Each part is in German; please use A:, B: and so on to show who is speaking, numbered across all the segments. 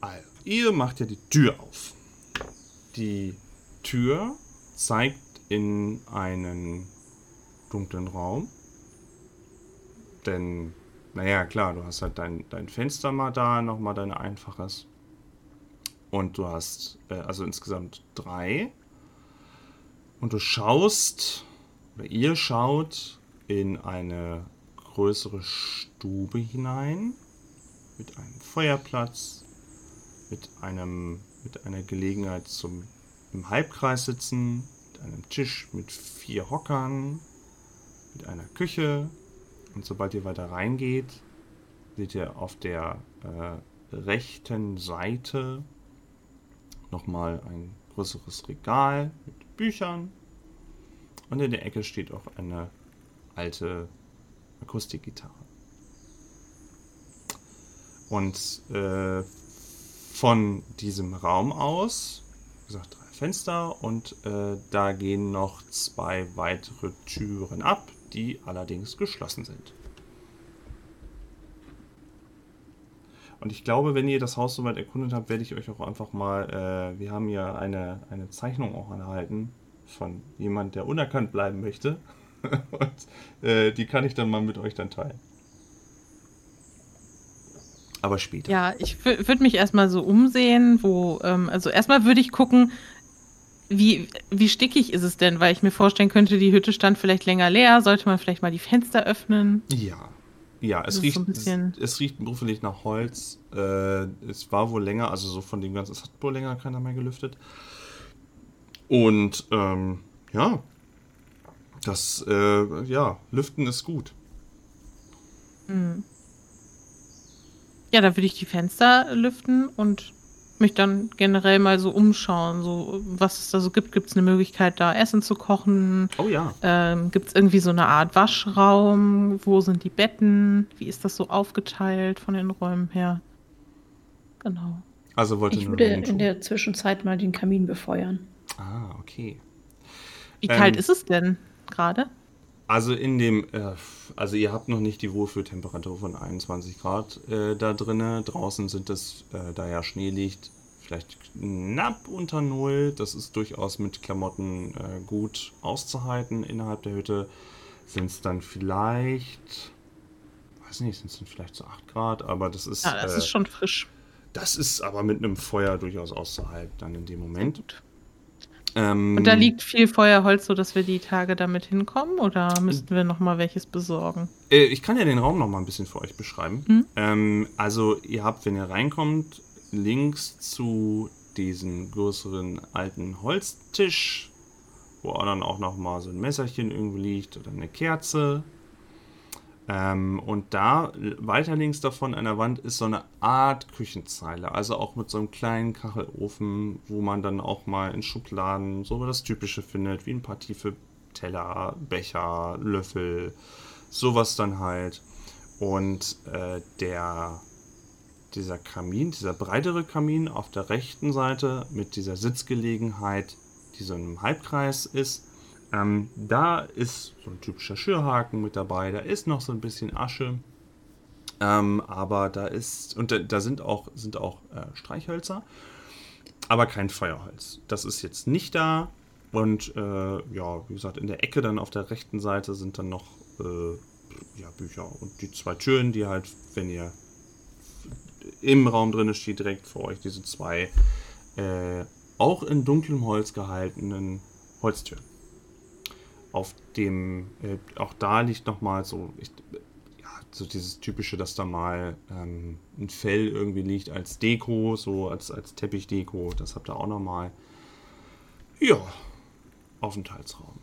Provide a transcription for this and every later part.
A: Also, ihr macht ja die Tür auf. Die Tür zeigt in einen dunklen Raum. Denn, naja, klar, du hast halt dein, dein Fenster mal da, nochmal dein einfaches. Und du hast äh, also insgesamt drei. Und du schaust, oder ihr schaut in eine größere Stube hinein. Mit einem Feuerplatz, mit einem mit einer Gelegenheit zum im Halbkreis sitzen, mit einem Tisch mit vier Hockern, mit einer Küche. Und sobald ihr weiter reingeht, seht ihr auf der äh, rechten Seite nochmal ein größeres Regal mit Büchern. Und in der Ecke steht auch eine alte Akustikgitarre. Und äh, von diesem Raum aus, wie gesagt, drei Fenster und äh, da gehen noch zwei weitere Türen ab, die allerdings geschlossen sind. Und ich glaube, wenn ihr das Haus soweit erkundet habt, werde ich euch auch einfach mal, äh, wir haben ja eine, eine Zeichnung auch erhalten von jemand, der unerkannt bleiben möchte. und äh, die kann ich dann mal mit euch dann teilen. Aber später.
B: Ja, ich würde mich erstmal so umsehen, wo, ähm, also erstmal würde ich gucken, wie, wie stickig ist es denn, weil ich mir vorstellen könnte, die Hütte stand vielleicht länger leer, sollte man vielleicht mal die Fenster öffnen.
A: Ja. Ja, es riecht, so es, es, riecht beruflich nach Holz. Äh, es war wohl länger, also so von dem ganzen, es hat wohl länger keiner mehr gelüftet. Und ähm, ja, das, äh, ja, Lüften ist gut.
B: Mhm. Ja, da würde ich die Fenster lüften und mich dann generell mal so umschauen, so was es da so gibt. Gibt es eine Möglichkeit, da Essen zu kochen?
A: Oh ja.
B: Ähm, Gibt es irgendwie so eine Art Waschraum? Wo sind die Betten? Wie ist das so aufgeteilt von den Räumen her? Genau.
A: Also wollte
C: ich würde in der Zwischenzeit mal den Kamin befeuern.
A: Ah, okay.
B: Wie ähm, kalt ist es denn gerade?
A: Also in dem, äh, also ihr habt noch nicht die Wohlfühltemperatur von 21 Grad äh, da drinnen. Draußen sind es, äh, da ja Schnee liegt, vielleicht knapp unter Null. Das ist durchaus mit Klamotten äh, gut auszuhalten innerhalb der Hütte. Sind es dann vielleicht, weiß nicht, sind es dann vielleicht so 8 Grad, aber das ist.
B: Ja, das ist äh, schon frisch.
A: Das ist aber mit einem Feuer durchaus auszuhalten dann in dem Moment. Gut.
B: Ähm, Und da liegt viel Feuerholz, sodass wir die Tage damit hinkommen? Oder müssten wir nochmal welches besorgen?
A: Äh, ich kann ja den Raum nochmal ein bisschen für euch beschreiben. Hm? Ähm, also, ihr habt, wenn ihr reinkommt, links zu diesem größeren alten Holztisch, wo dann auch nochmal so ein Messerchen irgendwie liegt oder eine Kerze. Ähm, und da weiter links davon an der Wand ist so eine Art Küchenzeile, also auch mit so einem kleinen Kachelofen, wo man dann auch mal in Schubladen so das Typische findet, wie ein paar tiefe Teller, Becher, Löffel, sowas dann halt. Und äh, der dieser Kamin, dieser breitere Kamin auf der rechten Seite mit dieser Sitzgelegenheit, die so in einem Halbkreis ist, ähm, da ist so ein typischer Schürhaken mit dabei, da ist noch so ein bisschen Asche. Ähm, aber da ist, und da, da sind auch, sind auch äh, Streichhölzer, aber kein Feuerholz. Das ist jetzt nicht da. Und äh, ja, wie gesagt, in der Ecke dann auf der rechten Seite sind dann noch äh, ja, Bücher und die zwei Türen, die halt, wenn ihr im Raum drin steht, direkt vor euch diese zwei äh, auch in dunklem Holz gehaltenen Holztür. Auf dem, äh, auch da liegt nochmal so, ich, ja, so dieses typische, dass da mal ähm, ein Fell irgendwie liegt als Deko, so als, als Teppichdeko. Das habt ihr auch nochmal. Ja, Aufenthaltsraum.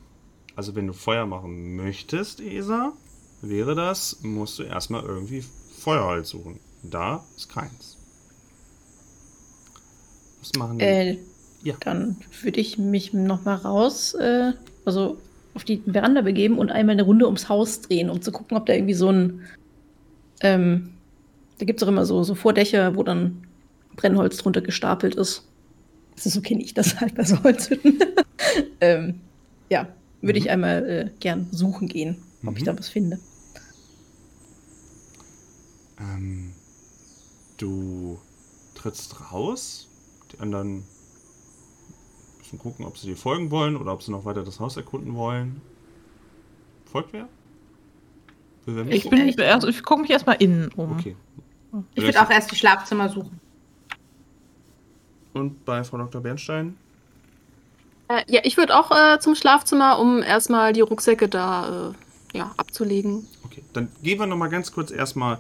A: Also wenn du Feuer machen möchtest, Esa, wäre das, musst du erstmal irgendwie Feuerholz suchen. Da ist keins.
C: Was machen die? Äh, ja. Dann würde ich mich nochmal raus, äh, also auf die Veranda begeben und einmal eine Runde ums Haus drehen, um zu gucken, ob da irgendwie so ein. Ähm, da gibt es auch immer so, so Vordächer, wo dann Brennholz drunter gestapelt ist. Also so kenne ich das halt bei so Holzhütten. ähm, ja, würde mhm. ich einmal äh, gern suchen gehen, ob mhm. ich da was finde.
A: Ähm, du trittst raus, die anderen müssen gucken, ob sie dir folgen wollen oder ob sie noch weiter das Haus erkunden wollen. Folgt wer?
B: Ich, bin, ich, also ich gucke mich erstmal innen um. Okay.
D: Ich würde auch erst die Schlafzimmer suchen.
A: Und bei Frau Dr. Bernstein?
D: Äh, ja, ich würde auch äh, zum Schlafzimmer, um erstmal die Rucksäcke da äh, ja, abzulegen.
A: Okay, dann gehen wir nochmal ganz kurz erstmal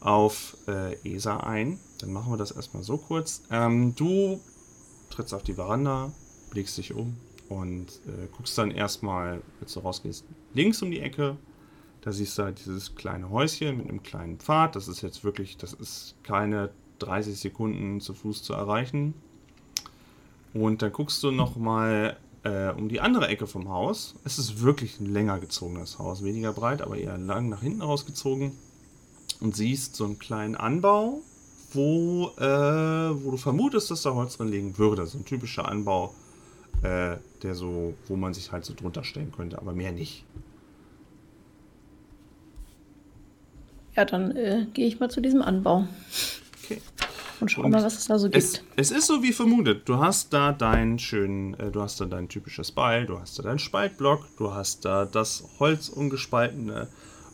A: auf äh, ESA ein. Dann machen wir das erstmal so kurz. Ähm, du trittst auf die Veranda, blickst dich um und äh, guckst dann erstmal, als du rausgehst, links um die Ecke. Da siehst du halt dieses kleine Häuschen mit einem kleinen Pfad. Das ist jetzt wirklich, das ist keine 30 Sekunden zu Fuß zu erreichen. Und dann guckst du nochmal äh, um die andere Ecke vom Haus. Es ist wirklich ein länger gezogenes Haus, weniger breit, aber eher lang nach hinten rausgezogen. Und siehst so einen kleinen Anbau wo, äh, wo du vermutest, dass da Holz drin liegen würde. So ein typischer Anbau, äh, der so, wo man sich halt so drunter stellen könnte, aber mehr nicht.
C: Ja, dann äh, gehe ich mal zu diesem Anbau. Okay. Und schau Und mal, was es da so gibt.
A: Es, es, ist so wie vermutet. Du hast da deinen schönen, äh, du hast da dein typisches Beil, du hast da deinen Spaltblock, du hast da das Holz ungespaltene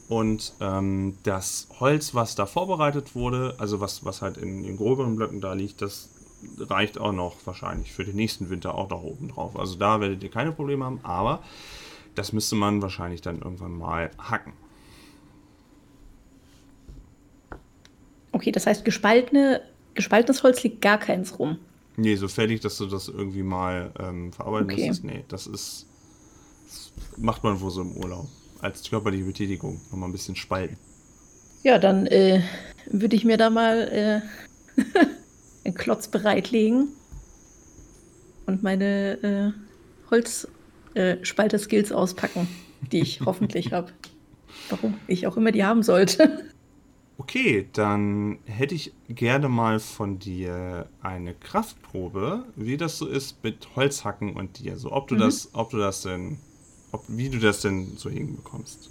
A: und ähm, das Holz, was da vorbereitet wurde, also was, was halt in den groberen Blöcken da liegt, das reicht auch noch wahrscheinlich für den nächsten Winter auch noch oben drauf. Also da werdet ihr keine Probleme haben, aber das müsste man wahrscheinlich dann irgendwann mal hacken.
C: Okay, das heißt, gespaltene, gespaltenes Holz liegt gar keins rum.
A: Nee, so fertig, dass du das irgendwie mal ähm, verarbeiten okay. müsstest. Nee, das ist. Das macht man wohl so im Urlaub als körperliche Betätigung nochmal ein bisschen spalten.
C: Ja, dann äh, würde ich mir da mal äh, einen Klotz bereitlegen und meine äh, Holzspalter-Skills äh, auspacken, die ich hoffentlich habe. Warum ich auch immer die haben sollte.
A: Okay, dann hätte ich gerne mal von dir eine Kraftprobe, wie das so ist mit Holzhacken und dir. So, ob du mhm. das, ob du das denn ob, wie du das denn so hinbekommst.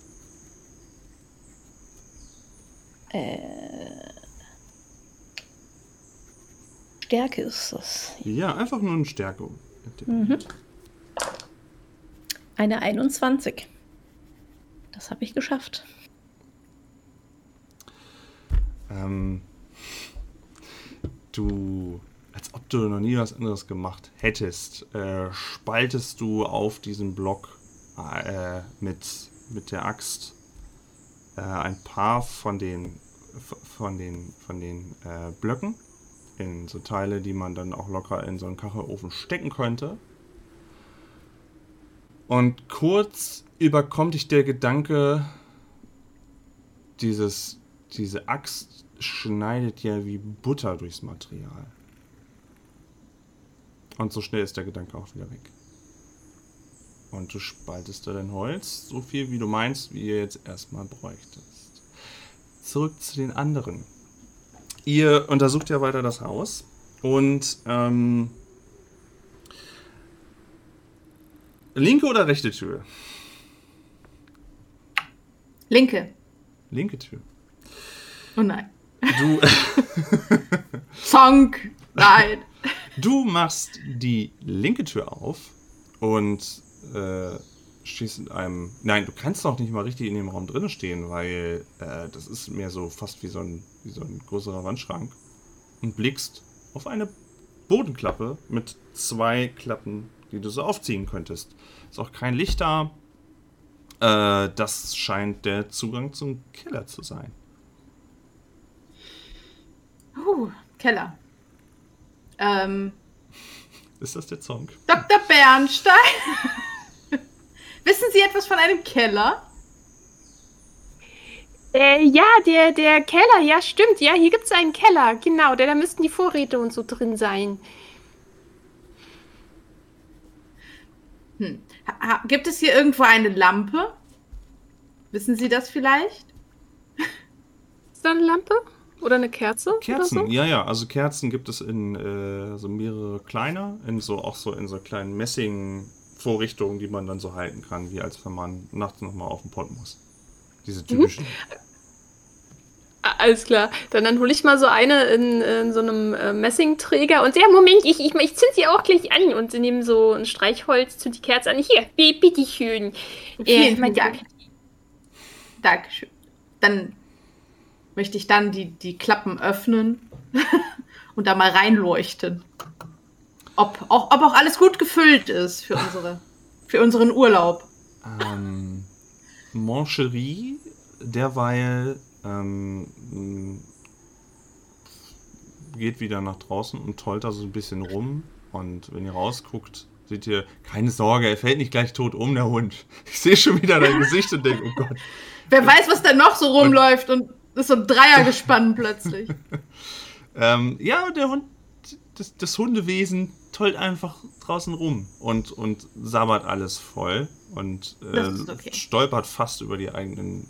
C: Äh, Stärke ist das.
A: Ja, einfach nur eine Stärke.
C: Mhm. Eine 21. Das habe ich geschafft.
A: Ähm, du, als ob du noch nie was anderes gemacht hättest, äh, spaltest du auf diesem Block äh, mit, mit der Axt äh, ein paar von den, von den, von den äh, Blöcken in so Teile, die man dann auch locker in so einen Kachelofen stecken könnte. Und kurz überkommt dich der Gedanke, dieses, diese Axt schneidet ja wie Butter durchs Material. Und so schnell ist der Gedanke auch wieder weg. Und du spaltest da dein Holz, so viel wie du meinst, wie ihr jetzt erstmal bräuchtest. Zurück zu den anderen. Ihr untersucht ja weiter das Haus und ähm, linke oder rechte Tür?
D: Linke.
A: Linke Tür.
D: Oh nein.
A: Du.
D: Zonk! Nein!
A: Du machst die linke Tür auf und äh, stehst in einem. Nein, du kannst noch nicht mal richtig in dem Raum drin stehen, weil äh, das ist mehr so fast wie so, ein, wie so ein größerer Wandschrank. Und blickst auf eine Bodenklappe mit zwei Klappen, die du so aufziehen könntest. Ist auch kein Licht da. Äh, das scheint der Zugang zum Keller zu sein.
E: Uh, Keller. Ähm,
A: ist das der Song?
E: Dr. Bernstein? Wissen Sie etwas von einem Keller?
D: Äh, ja, der, der Keller, ja, stimmt. Ja, hier gibt es einen Keller, genau. Da, da müssten die Vorräte und so drin sein.
E: Hm. Ha, gibt es hier irgendwo eine Lampe? Wissen Sie das vielleicht?
D: Ist da eine Lampe? Oder eine Kerze?
A: Kerzen,
D: so?
A: ja, ja. Also Kerzen gibt es in äh, so mehrere kleine, in so auch so in so kleinen Messing-Vorrichtungen, die man dann so halten kann, wie als wenn man nachts nochmal auf den Pott muss. Diese mhm. typischen. Mhm.
D: Alles klar. Dann, dann hole ich mal so eine in, in so einem äh, Messingträger und der Moment, ich, ich, ich zünd sie auch gleich an und sie nehmen so ein Streichholz, zünd die Kerze an. Hier, bitteschön.
E: Vielen, äh, Dank. Dankeschön. Dann möchte ich dann die, die Klappen öffnen und da mal reinleuchten. Ob auch, ob auch alles gut gefüllt ist für, unsere, für unseren Urlaub.
A: Ähm, Moncherie, derweil ähm, geht wieder nach draußen und tollt da so ein bisschen rum. Und wenn ihr rausguckt, seht ihr, keine Sorge, er fällt nicht gleich tot um, der Hund. Ich sehe schon wieder dein Gesicht und denke, oh Gott.
E: Wer weiß, was da noch so rumläuft und, und ist so ein Dreiergespann plötzlich.
A: ähm, ja, der Hund, das, das, Hundewesen tollt einfach draußen rum und, und sabbert alles voll und äh, okay. stolpert fast über die eigenen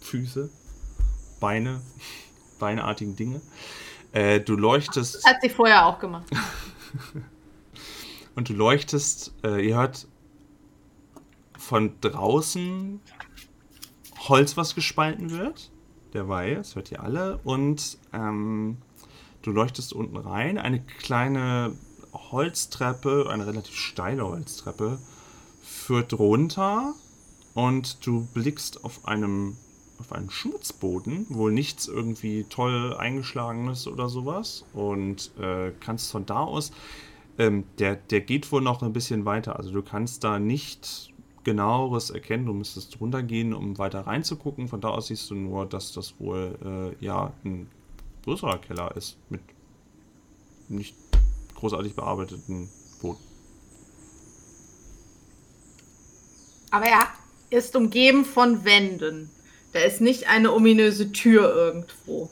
A: Füße, Beine, beineartigen Dinge. Äh, du leuchtest.
E: Das hat sie vorher auch gemacht.
A: und du leuchtest, äh, ihr hört von draußen Holz, was gespalten wird derweil, das hört ihr alle. Und ähm, du leuchtest unten rein. Eine kleine Holztreppe, eine relativ steile Holztreppe, führt runter und du blickst auf einem auf einen Schmutzboden, wohl nichts irgendwie toll eingeschlagenes oder sowas und äh, kannst von da aus, ähm, der, der geht wohl noch ein bisschen weiter, also du kannst da nicht genaueres erkennen. Du müsstest runtergehen, um weiter reinzugucken. Von da aus siehst du nur, dass das wohl äh, ja ein größerer Keller ist mit nicht großartig bearbeiteten Boden.
E: Aber er ist umgeben von Wänden. Da ist nicht eine ominöse Tür irgendwo.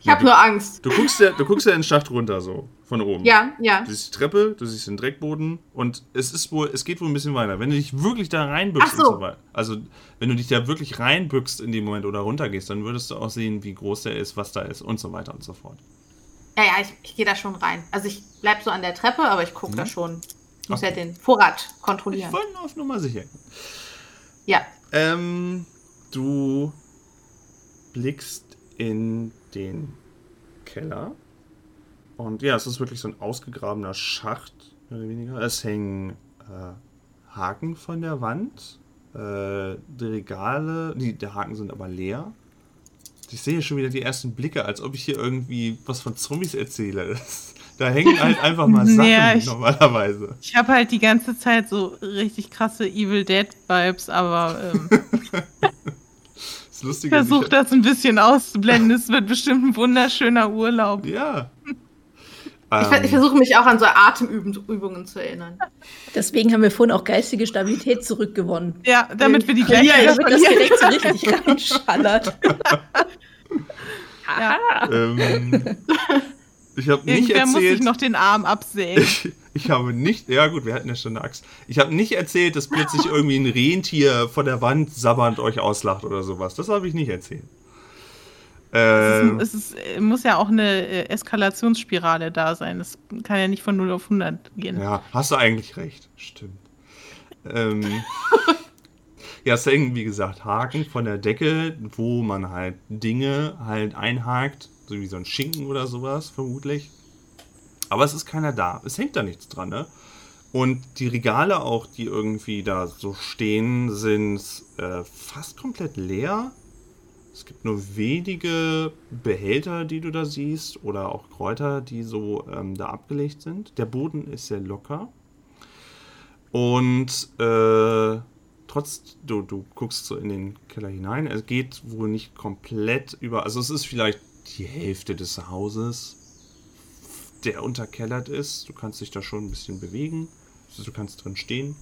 E: Ich habe nur Angst.
A: Du guckst ja, du guckst ja in den Schacht runter so von oben.
E: Ja, ja.
A: Du siehst die Treppe, du siehst den Dreckboden und es ist wohl, es geht wohl ein bisschen weiter. Wenn du dich wirklich da reinbückst so. und so weiter, also wenn du dich da wirklich reinbückst in dem Moment oder runtergehst, dann würdest du auch sehen, wie groß der ist, was da ist und so weiter und so fort.
E: Ja, ja, ich, ich gehe da schon rein. Also ich bleib so an der Treppe, aber ich gucke mhm. da schon. Ich muss okay. ja den Vorrat kontrollieren.
A: Ich wollte nur auf Nummer sicher.
E: Ja.
A: Ähm, du blickst in den Keller und ja, es ist wirklich so ein ausgegrabener Schacht, mehr oder weniger. Es hängen äh, Haken von der Wand. Äh, die Regale, die, die Haken sind aber leer. Ich sehe schon wieder die ersten Blicke, als ob ich hier irgendwie was von Zombies erzähle. Da hängen halt einfach mal Sachen ja, ich, normalerweise.
B: Ich habe halt die ganze Zeit so richtig krasse Evil Dead Vibes, aber ähm, ich versuche das ein bisschen auszublenden. Es wird bestimmt ein wunderschöner Urlaub.
A: Ja.
E: Ich, ich versuche mich auch an so Atemübungen zu erinnern.
C: Deswegen haben wir vorhin auch geistige Stabilität zurückgewonnen.
B: Ja, damit wir die gleiche
C: ja, damit das direkt so richtig reinschallert.
A: Ähm, ich habe nicht erzählt. muss
B: ich noch den Arm absägen.
A: Ich, ich, habe nicht. Ja gut, wir hatten ja schon eine Axt. Ich habe nicht erzählt, dass plötzlich irgendwie ein Rentier vor der Wand sabbernd euch auslacht oder sowas. Das habe ich nicht erzählt.
B: Ähm, es, ist, es ist, muss ja auch eine äh, Eskalationsspirale da sein. Das kann ja nicht von 0 auf 100 gehen.
A: Ja, hast du eigentlich recht. Stimmt. ähm, ja, es hängen, wie gesagt, Haken von der Decke, wo man halt Dinge halt einhakt, so wie so ein Schinken oder sowas, vermutlich. Aber es ist keiner da. Es hängt da nichts dran, ne? Und die Regale auch, die irgendwie da so stehen, sind äh, fast komplett leer Es gibt nur wenige Behälter, die du da siehst, oder auch Kräuter, die so ähm, da abgelegt sind. Der Boden ist sehr locker. Und äh, trotz, du, du guckst so in den Keller hinein. Es geht wohl nicht komplett über. Also es ist vielleicht die Hälfte des Hauses, der unterkellert ist. Du kannst dich da schon ein bisschen bewegen. Also du kannst drin stehen.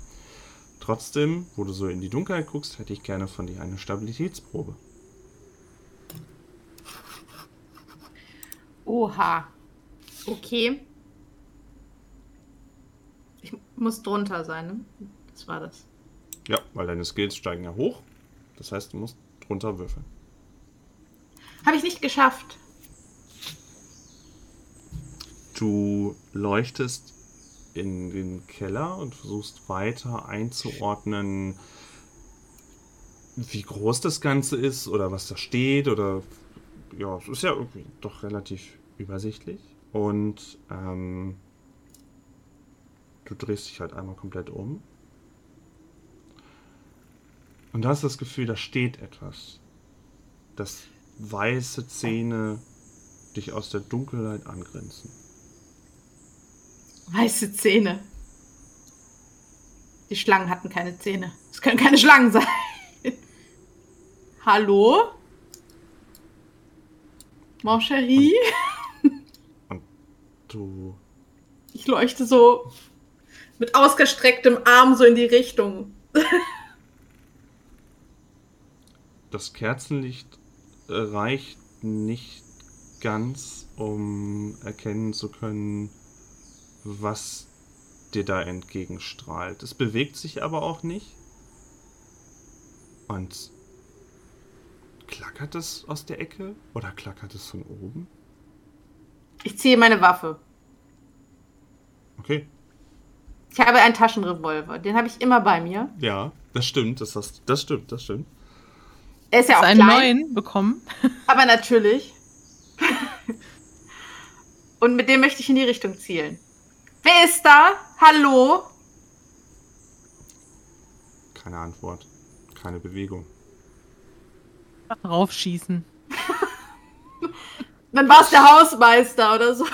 A: Trotzdem, wo du so in die Dunkelheit guckst, hätte ich gerne von dir eine Stabilitätsprobe.
E: Oha. Okay. Ich muss drunter sein, ne? Das war das.
A: Ja, weil deine Skills steigen ja hoch. Das heißt, du musst drunter würfeln.
E: Habe ich nicht geschafft.
A: Du leuchtest in den Keller und versuchst weiter einzuordnen, wie groß das Ganze ist oder was da steht oder ja, es ist ja irgendwie doch relativ übersichtlich. Und ähm, du drehst dich halt einmal komplett um. Und da hast das Gefühl, da steht etwas. Das weiße Zähne dich aus der Dunkelheit angrenzen.
E: Weiße Zähne. Die Schlangen hatten keine Zähne. Es können keine Schlangen sein. Hallo? Mon chéri?
A: Und, und du.
E: Ich leuchte so mit ausgestrecktem Arm so in die Richtung.
A: das Kerzenlicht reicht nicht ganz, um erkennen zu können, was dir da entgegenstrahlt. Es bewegt sich aber auch nicht. Und klackert es aus der Ecke oder klackert es von oben?
E: Ich ziehe meine Waffe.
A: Okay.
E: Ich habe einen Taschenrevolver. Den habe ich immer bei mir.
A: Ja, das stimmt. Das, hast, das stimmt, das stimmt.
E: Er ist ja auch
B: einen
E: klein.
B: neuen bekommen.
E: Aber natürlich. Und mit dem möchte ich in die Richtung zielen. Wer ist da? Hallo?
A: Keine Antwort. Keine Bewegung.
B: Raufschießen.
E: Dann war es der Hausmeister oder so.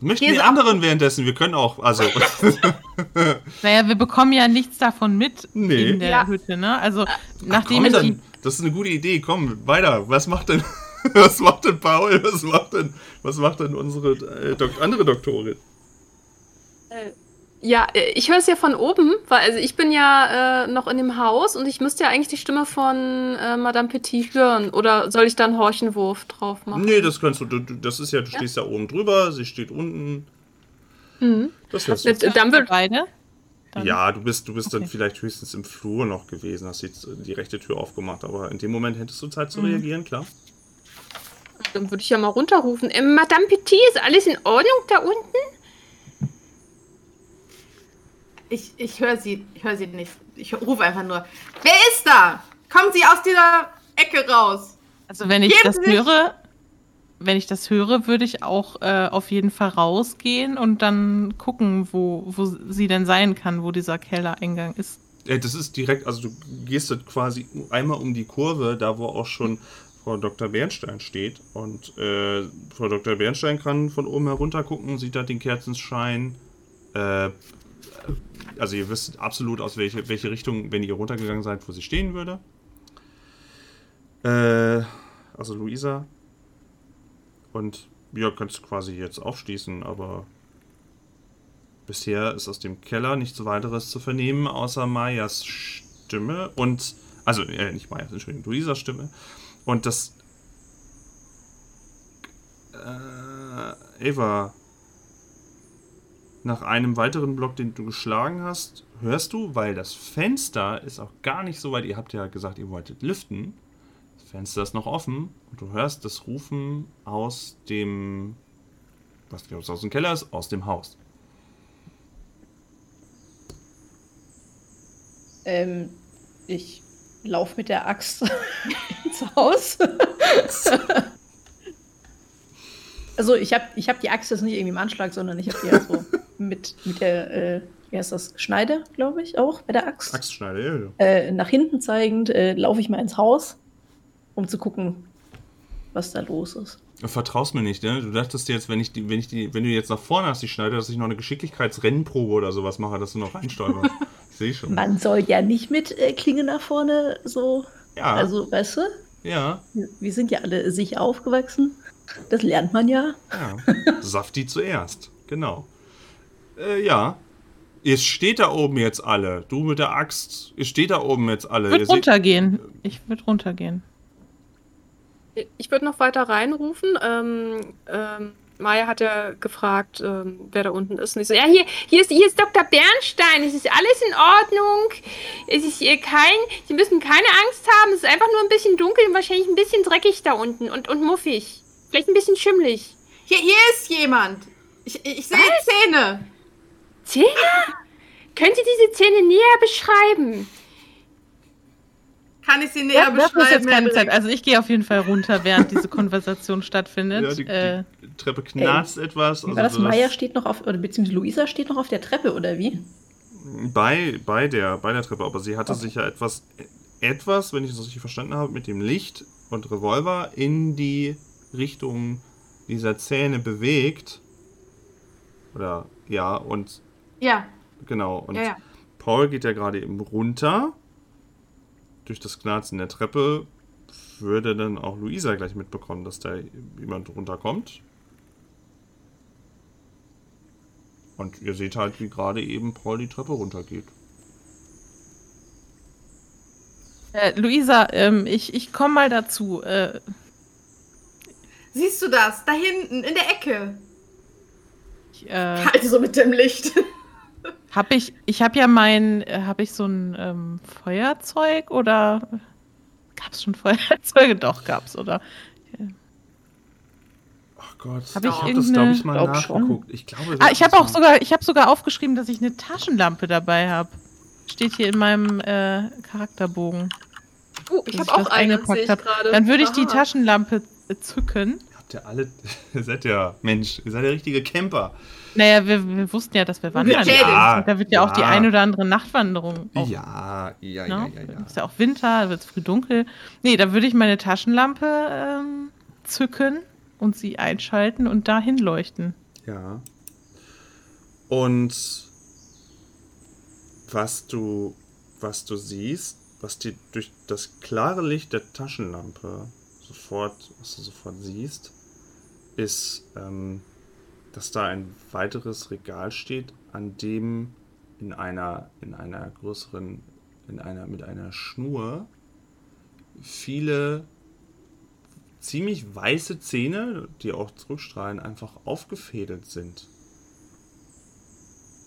A: Möchten
E: Hier
A: die anderen währenddessen? Wir können auch, also.
B: Naja, wir bekommen ja nichts davon mit
A: Nee.
B: in der
E: Ja.
B: Hütte, ne? Also,
A: Ach,
B: nachdem
A: komm,
B: ich
A: dann,
B: die.
A: das ist eine gute Idee. Komm, weiter. Was macht denn, was macht denn Paul? Was macht denn, was macht denn unsere äh, Dok andere Doktorin?
D: Ja, äh, ich höre es ja von oben, weil also ich bin ja äh, noch in dem Haus und ich müsste ja eigentlich die Stimme von äh, Madame Petit hören. Oder soll ich da einen Horchenwurf drauf machen?
A: Nee, das kannst du, du, du- das ist ja, du stehst ja oben drüber, sie steht unten.
D: Mhm.
A: Das hörst
D: Äh,
A: du.
D: Dann wird,
B: beide. Dann-
A: Ja, du bist, du bist dann
B: Okay.
A: vielleicht höchstens im Flur noch gewesen, hast jetzt die rechte Tür aufgemacht, aber in dem Moment hättest du Zeit zu
B: Mhm.
A: reagieren, klar.
D: dann würde ich ja mal runterrufen. Äh, Madame Petit, ist alles in Ordnung da unten?
E: Ich, ich höre sie, ich höre sie nicht. Ich rufe einfach nur. Wer ist da? Kommen Sie aus dieser Ecke raus.
B: Also, wenn ich
E: Geben
B: das
E: Sie sich-
B: höre, wenn ich das höre, würde ich auch äh, auf jeden Fall rausgehen und dann gucken, wo, wo sie denn sein kann, wo dieser Kellereingang ist.
A: Äh, Das ist direkt, also du gehst quasi einmal um die Kurve, da wo auch schon Frau Dr. Bernstein steht. Und äh, Frau Dr. Bernstein kann von oben herunter gucken, sieht da den Kerzenschein. Äh, also ihr wisst absolut aus welche, welche Richtung, wenn ihr runtergegangen seid, wo sie stehen würde. Äh, also Luisa. Und ja, könntest quasi jetzt aufschließen, aber bisher ist aus dem Keller nichts weiteres zu vernehmen, außer Mayas Stimme und, also äh, nicht Mayas, Entschuldigung, Luisas Stimme. Und das, äh, Eva, nach einem weiteren Block, den du geschlagen hast, hörst du, weil das Fenster ist auch gar nicht so weit, ihr habt ja gesagt, ihr wolltet lüften. Das Fenster ist noch offen und du hörst das Rufen aus dem, was ob es aus dem Keller ist, aus dem Haus.
C: Ähm, ich laufe mit der Axt ins Haus. also ich habe ich hab die Axt jetzt nicht irgendwie im Anschlag, sondern ich habe die halt so mit, mit der äh, wie heißt das, Schneide, glaube ich, auch bei der Axt.
A: Axtschneide, ja, ja.
C: Äh, nach hinten zeigend äh, laufe ich mal ins Haus, um zu gucken, was da los ist.
A: Du vertraust mir nicht, ne? Du dachtest jetzt, wenn ich die, wenn ich die, wenn du jetzt nach vorne hast, die Schneide, dass ich noch eine Geschicklichkeitsrennprobe oder sowas mache, dass du noch reinstolperst. ich sehe schon.
C: Man soll ja nicht mit äh, Klinge nach vorne so.
A: Ja.
C: Also, weißt du?
A: Ja.
C: Wir sind ja alle sicher aufgewachsen. Das lernt man ja.
A: Ja. Safti zuerst. Genau. Äh, ja. Ihr steht da oben jetzt alle. Du mit der Axt. Ihr steht da oben jetzt alle.
B: Ich würde runtergehen. Ich würde runtergehen.
D: Ich würde noch weiter reinrufen. Ähm, ähm, Maya hat ja gefragt, ähm, wer da unten ist. Und ich so, ja, hier, hier, ist, hier ist Dr. Bernstein. Es ist alles in Ordnung. Es ist hier kein, Sie müssen keine Angst haben. Es ist einfach nur ein bisschen dunkel und wahrscheinlich ein bisschen dreckig da unten und, und muffig. Vielleicht ein bisschen schimmlig.
E: Hier, hier ist jemand. Ich, ich sehe Zähne.
D: Zähne? Können Sie diese Zähne näher beschreiben?
E: Kann ich sie näher
B: Ja, das
E: beschreiben?
B: jetzt keine Zeit. Also ich gehe auf jeden Fall runter, während diese Konversation stattfindet.
A: Ja, die,
B: äh,
A: die Treppe knarzt etwas.
C: Wie war das?
A: so
C: Maya steht noch auf, oder beziehungsweise Luisa steht noch auf der Treppe, oder wie?
A: bei, bei, der, bei der Treppe, aber sie hatte sich ja etwas, etwas, wenn ich das richtig verstanden habe, mit dem Licht und Revolver in die Richtung dieser Zähne bewegt. Oder ja, und
E: Ja,
A: genau. Und
E: ja, ja.
A: Paul geht ja gerade eben runter durch das Knarzen der Treppe. Würde dann auch Luisa gleich mitbekommen, dass da jemand runterkommt. Und ihr seht halt, wie gerade eben Paul die Treppe runtergeht.
B: äh, Luisa, ähm, ich, ich komme mal dazu. Äh,
E: Siehst du das? Da hinten, in der Ecke.
B: ich, äh,
E: Halt so mit dem Licht.
B: hab ich, ich habe ja mein, äh, habe ich so ein ähm, Feuerzeug oder gab es schon Feuerzeuge? Doch, gab's, oder?
A: Ach Gott,
B: Hab ich
A: hab das,
B: irgendeine-
A: glaube ich, mal
C: Glaub schon.
A: nachgeguckt. Ich glaube,
B: Ah,
A: das
B: ich habe
A: ist
B: auch sogar, ich habe sogar aufgeschrieben, dass ich eine Taschenlampe dabei habe. Steht hier in meinem äh, Charakterbogen.
D: Oh, ich habe auch
B: das
D: eine, ich
B: hab.
D: gerade.
B: Dann würde ich die
D: Aha.
B: Taschenlampe zücken.
A: Habt ihr alle. ihr seid ja. Mensch, ihr seid ja richtige Camper.
B: Naja, wir, wir wussten ja, dass wir wandern.
E: Ja,
B: da wird ja, auch die
A: ja.
B: ein oder andere Nachtwanderung. Auch,
A: Ja, ja, ja,
B: ne?
A: ja, ja.
B: Ist ja auch Winter, wird es früh dunkel. Nee, da würde ich meine Taschenlampe ähm, zücken und sie einschalten und dahin leuchten.
A: Ja. Und was du, was du siehst, was dir durch das klare Licht der Taschenlampe sofort, was du sofort siehst, ist, ähm, dass da ein weiteres Regal steht, an dem in einer, in einer größeren, in einer, mit einer Schnur viele ziemlich weiße Zähne, die auch zurückstrahlen, einfach aufgefädelt sind.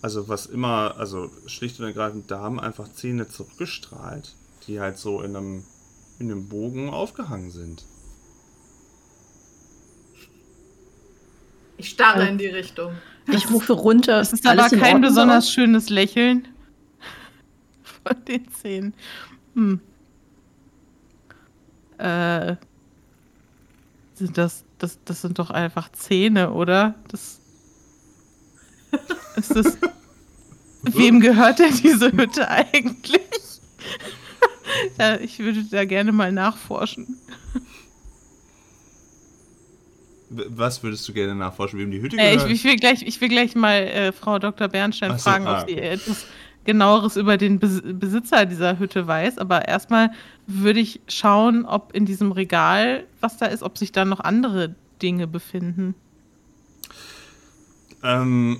A: Also was immer, also schlicht und ergreifend, da haben einfach Zähne zurückgestrahlt, die halt so in einem, in einem Bogen aufgehangen sind.
E: Ich starre in die Richtung.
C: Ich rufe runter.
B: Das ist aber
C: in
B: kein besonders schönes Lächeln von den Zähnen. Hm. Äh, sind das, das, das sind doch einfach Zähne, oder? Das ist das. Wem gehört denn diese Hütte eigentlich? ja, ich würde da gerne mal nachforschen.
A: Was würdest du gerne nachforschen, wem die Hütte
B: Äh, ich,
A: gehört?
B: ich, will gleich, ich will gleich mal äh, Frau Dr. Bernstein
A: so,
B: fragen,
A: ah,
B: ob sie
A: okay.
B: etwas genaueres über den Bes Besitzer dieser Hütte weiß. Aber erstmal würde ich schauen, ob in diesem Regal, was da ist, ob sich da noch andere Dinge befinden.
A: Ähm,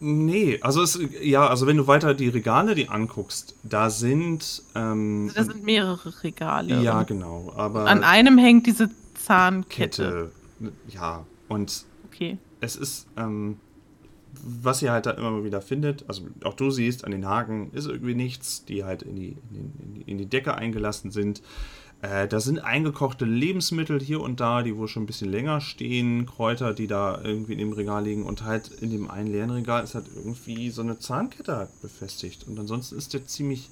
A: nee, also es, ja, also wenn du weiter die Regale die anguckst, da sind, ähm,
B: Da sind mehrere Regale.
A: ja, genau, aber
B: An einem hängt diese Zahnkette.
A: Kette, ja, und
B: Okay.
A: es ist, ähm, was ihr halt da immer mal wieder findet, also auch du siehst, an den Haken ist irgendwie nichts, die halt in die, in, den- in die, in die Decke eingelassen sind. Äh, da sind eingekochte Lebensmittel hier und da, die wohl schon ein bisschen länger stehen, Kräuter, die da irgendwie in dem Regal liegen und halt in dem einen leeren Regal ist halt irgendwie so eine Zahnkette halt befestigt und ansonsten ist der ziemlich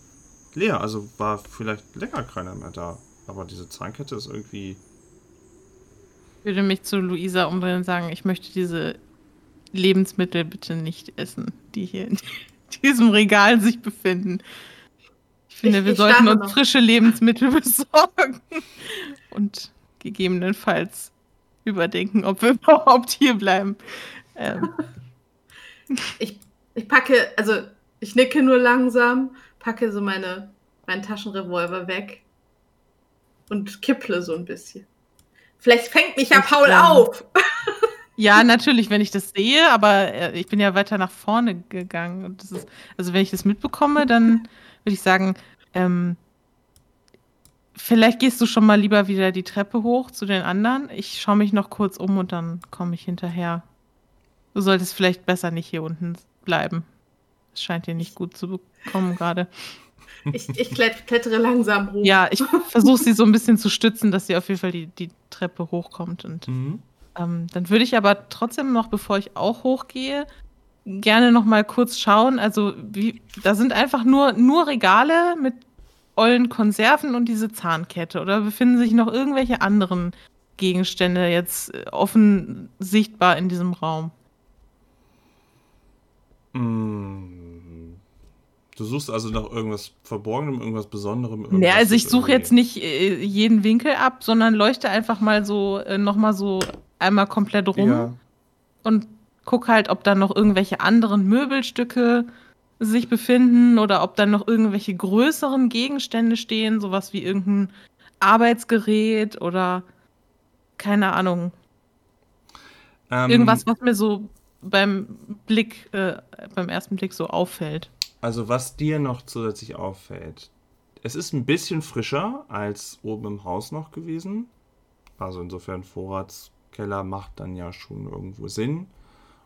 A: leer, also war vielleicht länger keiner mehr da, aber diese Zahnkette ist irgendwie
B: würde mich zu Luisa umdrehen und sagen, ich möchte diese Lebensmittel bitte nicht essen, die hier in diesem Regal sich befinden. Ich finde, ich, wir ich sollten uns noch. frische Lebensmittel besorgen und gegebenenfalls überdenken, ob wir überhaupt hier bleiben. Ähm.
E: Ich, ich packe, also ich nicke nur langsam, packe so meine, meinen Taschenrevolver weg und kipple so ein bisschen. Vielleicht fängt mich ja Paul ähm, auf.
B: Ja, natürlich, wenn ich das sehe, aber äh, ich bin ja weiter nach vorne gegangen. Und das ist, also wenn ich das mitbekomme, dann würde ich sagen, ähm, vielleicht gehst du schon mal lieber wieder die Treppe hoch zu den anderen. Ich schaue mich noch kurz um und dann komme ich hinterher. Du solltest vielleicht besser nicht hier unten bleiben. Es scheint dir nicht gut zu bekommen gerade.
E: Ich, ich klettere langsam hoch.
B: Ja, ich versuche sie so ein bisschen zu stützen, dass sie auf jeden Fall die, die Treppe hochkommt. Und mhm. ähm, dann würde ich aber trotzdem noch, bevor ich auch hochgehe, gerne noch mal kurz schauen. Also, wie, da sind einfach nur, nur Regale mit ollen Konserven und diese Zahnkette. Oder befinden sich noch irgendwelche anderen Gegenstände jetzt äh, offen sichtbar in diesem Raum?
A: Mm. Du suchst also nach irgendwas Verborgenem, irgendwas Besonderem? Irgendwas
B: ja, also ich suche jetzt nicht äh, jeden Winkel ab, sondern leuchte einfach mal so, äh, nochmal so einmal komplett rum ja. und guck halt, ob da noch irgendwelche anderen Möbelstücke sich befinden oder ob da noch irgendwelche größeren Gegenstände stehen, sowas wie irgendein Arbeitsgerät oder keine Ahnung. Ähm, Irgendwas, was mir so beim Blick, äh, beim ersten Blick so auffällt.
A: Also was dir noch zusätzlich auffällt, es ist ein bisschen frischer als oben im Haus noch gewesen. Also insofern Vorratskeller macht dann ja schon irgendwo Sinn.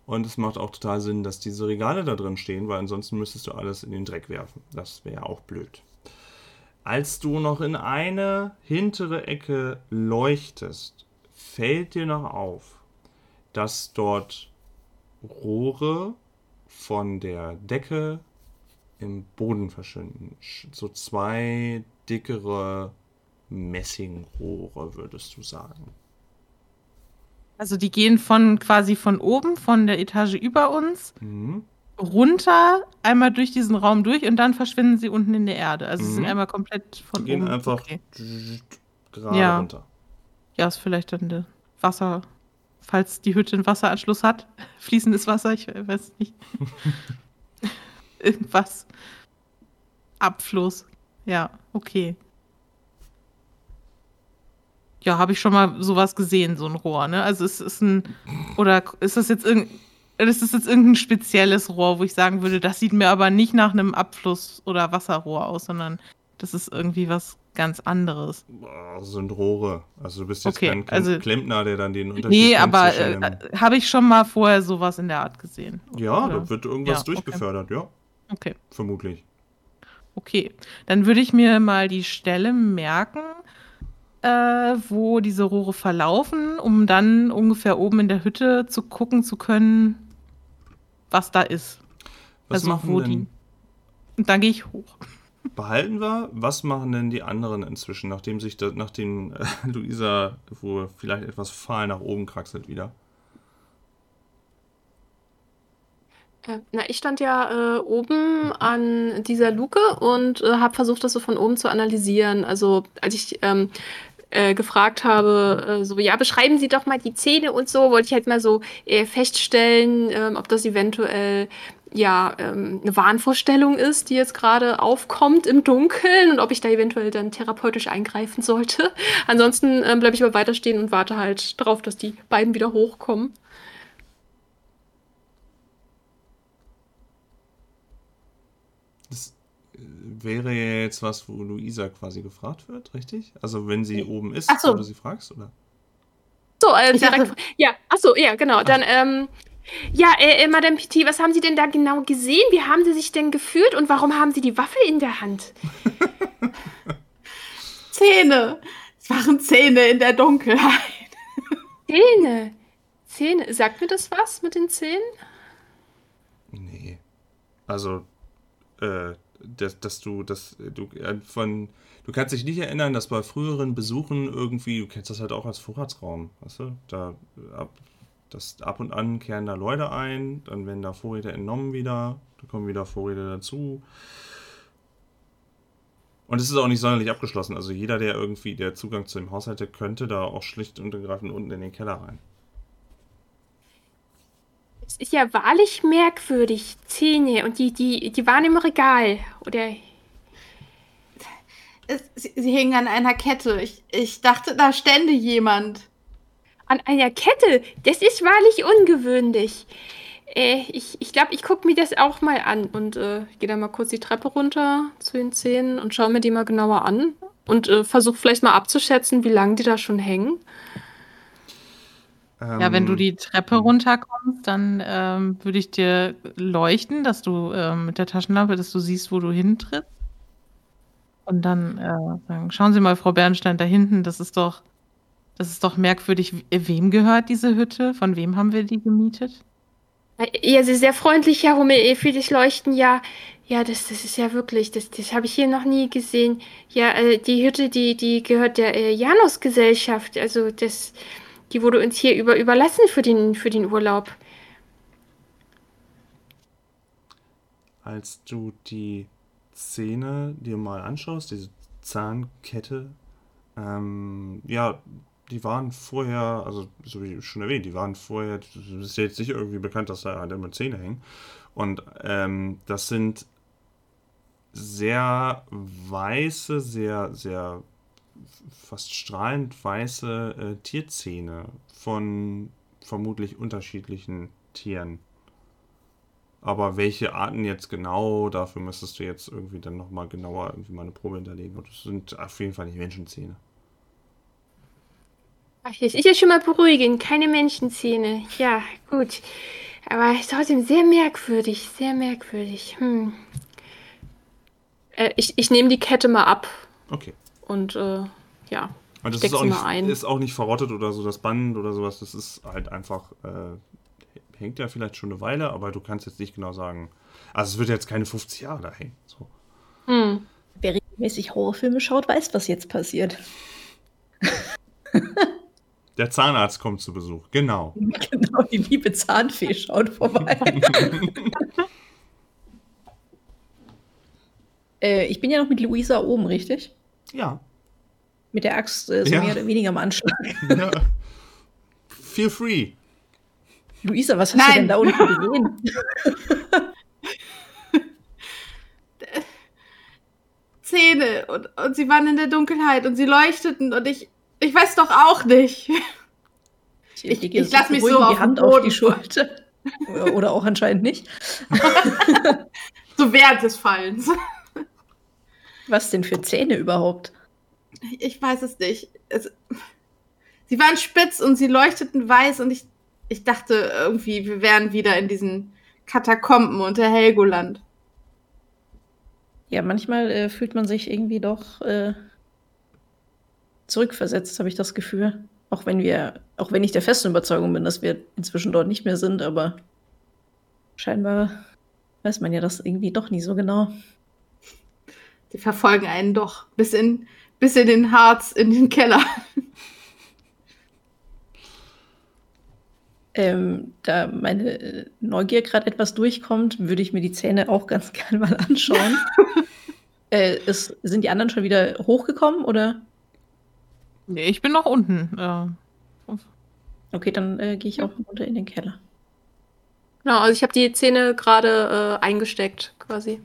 A: Und es macht auch total Sinn, dass diese Regale da drin stehen, weil ansonsten müsstest du alles in den Dreck werfen. Das wäre auch blöd. Als du noch in eine hintere Ecke leuchtest, fällt dir noch auf, dass dort Rohre von der Decke im Boden verschwinden. So zwei dickere Messingrohre, würdest du sagen.
B: Also die gehen von quasi von oben, von der Etage über uns, mhm. runter, einmal durch diesen Raum durch und dann verschwinden sie unten in der Erde. Also mhm. sie sind mhm. einmal komplett von
A: gehen
B: oben.
A: Gehen einfach okay. gerade ja. runter.
B: Ja, ist vielleicht dann der Wasser, falls die Hütte einen Wasseranschluss hat. Fließendes Wasser, ich weiß nicht. Irgendwas. Abfluss. Ja, okay. Ja, habe ich schon mal sowas gesehen, so ein Rohr, ne? Also es ist ein oder ist das jetzt irgendein ist das jetzt irgendein spezielles Rohr, wo ich sagen würde, das sieht mir aber nicht nach einem Abfluss- oder Wasserrohr aus, sondern das ist irgendwie was ganz anderes.
A: Boah, sind Rohre. Also du bist jetzt okay, kein, kein
B: also,
A: Klempner, der dann den
B: Unterschied Nee, aber äh, habe ich schon mal vorher sowas in der Art gesehen.
A: Ja, oder? da wird irgendwas ja, durchbefördert,
B: okay.
A: ja. Okay. Vermutlich.
B: Okay, dann würde ich mir mal die Stelle merken, äh, wo diese Rohre verlaufen, um dann ungefähr oben in der Hütte zu gucken zu können, was da ist.
A: Was also machen wo denn? die.
B: Und dann gehe ich hoch.
A: Behalten wir, was machen denn die anderen inzwischen, nachdem sich da, nachdem äh, Luisa wo vielleicht etwas fahl nach oben kraxelt wieder?
D: Äh, na, ich stand ja äh, oben an dieser Luke und äh, habe versucht, das so von oben zu analysieren. Also als ich ähm, äh, gefragt habe, äh, so, ja, beschreiben Sie doch mal die Zähne und so, wollte ich halt mal so äh, feststellen, ähm, ob das eventuell ja ähm, eine Wahnvorstellung ist, die jetzt gerade aufkommt im Dunkeln und ob ich da eventuell dann therapeutisch eingreifen sollte. Ansonsten ähm, bleibe ich aber weiter stehen und warte halt darauf, dass die beiden wieder hochkommen.
A: Wäre jetzt was, wo Luisa quasi gefragt wird, richtig? Also wenn sie oben ist,
D: so.
A: wo du sie fragst, oder?
D: So, äh, direkt, ja, achso, ja, genau. Dann, ähm, ja, äh, äh, Madame Petit, was haben Sie denn da genau gesehen? Wie haben Sie sich denn gefühlt und warum haben Sie die Waffe in der Hand?
E: Zähne. Es waren Zähne in der Dunkelheit.
D: Zähne. Zähne. Sagt mir das was mit den Zähnen?
A: Nee. Also, äh, dass, dass du, dass du äh, von, du kannst dich nicht erinnern, dass bei früheren Besuchen irgendwie, du kennst das halt auch als Vorratsraum, weißt du, da ab, Das ab und an kehren da Leute ein, dann werden da Vorräte entnommen wieder, dann kommen wieder Vorräte dazu. Und es ist auch nicht sonderlich abgeschlossen. Also jeder, der irgendwie der Zugang zu dem Haus hätte, könnte da auch schlicht und ergreifend unten in den Keller rein.
D: Es ist ja wahrlich merkwürdig. Zähne und die, die, die waren im Regal. Oder.
E: Es, sie, sie hingen an einer Kette. Ich, ich dachte, da stände jemand.
D: An einer Kette? Das ist wahrlich ungewöhnlich. Äh, ich ich glaube, ich gucke mir das auch mal an und äh, gehe dann mal kurz die Treppe runter zu den Zähnen und schaue mir die mal genauer an und äh, versuche vielleicht mal abzuschätzen, wie lange die da schon hängen.
B: Ja, wenn du die Treppe
A: hm.
B: runterkommst, dann ähm, würde ich dir leuchten, dass du ähm, mit der Taschenlampe, dass du siehst, wo du hintrittst. Und dann äh, sagen, schauen Sie mal, Frau Bernstein, da hinten, das ist doch, das ist doch merkwürdig. Wem gehört diese Hütte? Von wem haben wir die gemietet?
D: Ja, Sie sehr freundlich, Herr Hummel, für das Leuchten, ja. Ja, das, das ist ja wirklich, das, das habe ich hier noch nie gesehen. Ja, äh, die Hütte, die, die gehört der äh, Janus-Gesellschaft. Also das, die wurde uns hier über, überlassen für den, für den Urlaub.
A: Als du die Szene dir mal anschaust, diese Zahnkette, ähm, ja, die waren vorher, also so wie schon erwähnt, die waren vorher, das ist jetzt nicht irgendwie bekannt, dass da halt immer Zähne hängen. Und ähm, das sind sehr weiße, sehr, sehr fast strahlend weiße äh, Tierzähne von vermutlich unterschiedlichen Tieren. Aber welche Arten jetzt genau, dafür müsstest du jetzt irgendwie dann nochmal genauer irgendwie mal eine Probe hinterlegen. Und das sind auf jeden Fall nicht Menschenzähne.
D: Ach, das ist ja schon mal beruhigend. Keine Menschenzähne. Ja, gut. Aber trotzdem sehr merkwürdig. Sehr merkwürdig. Hm. Äh, ich ich nehme die Kette mal ab.
A: Okay.
D: Und äh, ja.
A: Und das ist auch, nicht, ist auch nicht verrottet oder so, das Band oder sowas. Das ist halt einfach, äh, hängt ja vielleicht schon eine Weile, aber du kannst jetzt nicht genau sagen. Also es wird jetzt keine 50 Jahre da hängen. So.
D: Hm.
C: Wer regelmäßig Horrorfilme schaut, weiß, was jetzt passiert.
A: Der Zahnarzt kommt zu Besuch, genau.
C: genau, die liebe Zahnfee schaut vorbei. äh, ich bin ja noch mit Luisa oben, richtig?
A: Ja.
C: Mit der Axt äh, so
A: Ja.
C: mehr oder weniger am Anschlag.
A: ja. Feel free.
C: Luisa, was hast du
E: Nein.
C: denn da unten gesehen?
E: Zähne und, und sie waren in der Dunkelheit und sie leuchteten und ich, ich weiß doch auch nicht. Ich-
C: lege
E: ich lass mich so auf
C: die Hand auf die. Schulter. Oder, oder auch anscheinend nicht.
E: So während des Fallens.
C: Was denn für Zähne überhaupt?
E: Ich weiß es nicht. Es, sie waren spitz und sie leuchteten weiß und ich, ich dachte irgendwie, wir wären wieder in diesen Katakomben unter Helgoland.
C: Ja, manchmal äh, fühlt man sich irgendwie doch äh, zurückversetzt, habe ich das Gefühl. Auch wenn wir, auch wenn ich der festen Überzeugung bin, dass wir inzwischen dort nicht mehr sind, aber scheinbar weiß man ja das irgendwie doch nie so genau.
E: Die verfolgen einen doch bis in, bis in den Harz, in den Keller.
C: Ähm, da meine äh, Neugier gerade etwas durchkommt, würde ich mir die Zähne auch ganz gerne mal anschauen. äh, es, sind die anderen schon wieder hochgekommen oder?
B: Nee, ich bin noch unten. Äh,
C: Okay, dann äh, gehe ich auch runter in den Keller.
D: Genau, also ich habe die Zähne gerade äh, eingesteckt, quasi.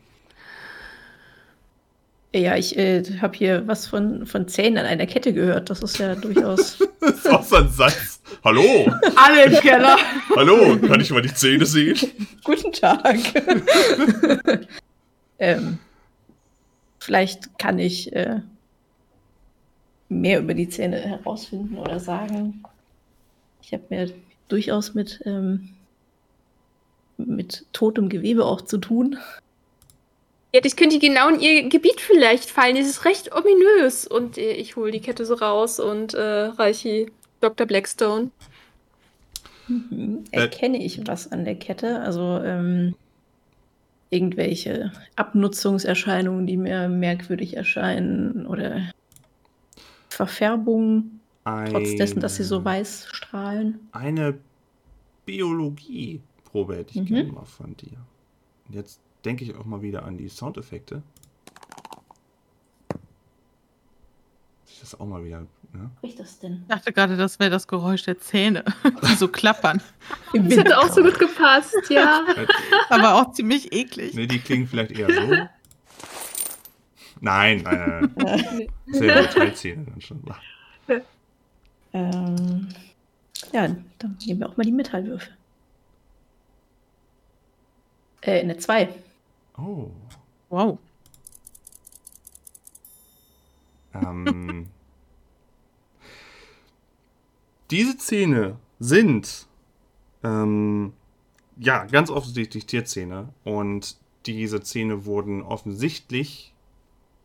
C: Ja, ich äh, habe hier was von, von Zähnen an einer Kette gehört. Das ist ja durchaus.
A: Das ist auch so ein Satz. Hallo,
E: Alle im Keller.
A: hallo, kann ich mal die Zähne sehen?
C: Guten Tag. ähm, vielleicht kann ich äh, mehr über die Zähne herausfinden oder sagen. Ich habe mir durchaus mit, ähm, mit totem Gewebe auch zu tun.
D: Ja, das könnte genau in ihr Gebiet vielleicht fallen. Das ist recht ominös. Und äh, ich hole die Kette so raus und äh, reiche Dr. Blackstone.
C: Mhm. Erkenne ich was an der Kette? Also ähm, irgendwelche Abnutzungserscheinungen, die mir merkwürdig erscheinen oder Verfärbungen, trotz dessen, dass sie so
A: Eine-
C: weiß strahlen.
A: Eine Biologie-Probe hätte ich
C: Mhm.
A: gerne mal von dir. Jetzt denke ich auch mal wieder an die Soundeffekte. Ich das auch mal wieder. Ne?
C: Riecht das denn?
B: Ich dachte gerade, das wäre das Geräusch der Zähne, die so klappern.
D: Das hätte auch so gut gepasst, ja.
B: Aber auch ziemlich eklig.
A: Ne, die klingen vielleicht eher so. Nein, nein, nein. ist ja Metallzähne dann schon.
C: Ähm, ja, dann nehmen wir auch mal die Metallwürfel. Äh, eine 2.
A: Oh.
B: Wow.
A: Ähm, diese Zähne sind ähm, ja ganz offensichtlich Tierzähne und diese Zähne wurden offensichtlich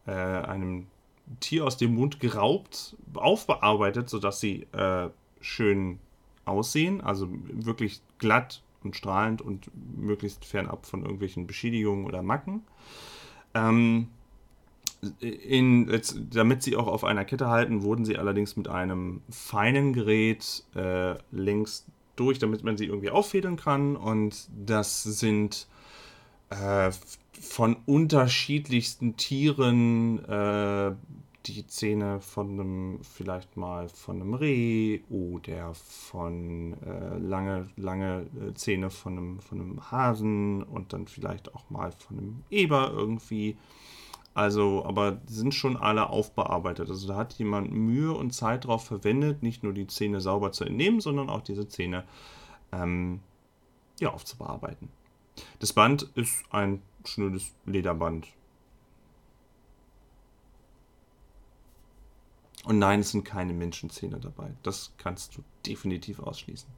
A: äh, einem Tier aus dem Mund geraubt, aufbearbeitet, sodass sie äh, schön aussehen, also wirklich glatt und strahlend und möglichst fernab von irgendwelchen Beschädigungen oder Macken. Ähm, in, jetzt, damit sie auch auf einer Kette halten, wurden sie allerdings mit einem feinen Gerät äh, längs durch, damit man sie irgendwie auffädeln kann. Und das sind äh, von unterschiedlichsten Tieren äh, die Zähne von einem, vielleicht mal von einem Reh oder von äh, lange, lange äh, Zähne von einem, von einem Hasen und dann vielleicht auch mal von einem Eber irgendwie. Also, aber sind schon alle aufbearbeitet. Also da hat jemand Mühe und Zeit drauf verwendet, nicht nur die Zähne sauber zu entnehmen, sondern auch diese Zähne ähm, ja, aufzubearbeiten. Das Band ist ein schnödes Lederband. Und nein, es sind keine Menschenzähne dabei. Das kannst du definitiv ausschließen.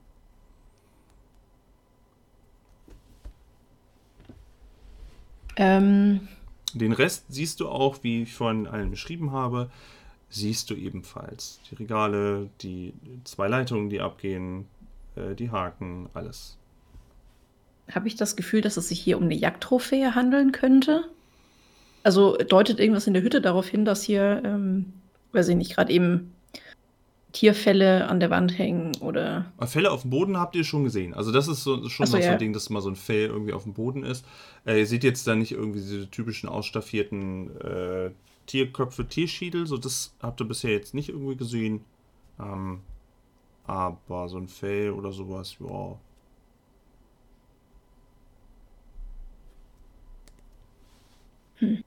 C: Ähm,
A: Den Rest siehst du auch, wie ich vorhin allen beschrieben habe, siehst du ebenfalls. Die Regale, die zwei Leitungen, die abgehen, äh, die Haken, alles.
C: Habe ich das Gefühl, dass es sich hier um eine Jagdtrophäe handeln könnte? Also deutet irgendwas in der Hütte darauf hin, dass hier, ähm, weiß ich nicht, gerade eben Tierfälle an der Wand hängen oder.
A: Fälle auf dem Boden habt ihr schon gesehen. Also das ist so, schon
C: so,
A: noch so
C: ja.
A: ein Ding, dass mal so ein Fell irgendwie auf dem Boden ist. Äh, ihr seht jetzt da nicht irgendwie diese typischen ausstaffierten äh, Tierköpfe, Tierschädel. So das habt ihr bisher jetzt nicht irgendwie gesehen. Ähm, aber so ein Fell oder sowas, ja.
C: Hm.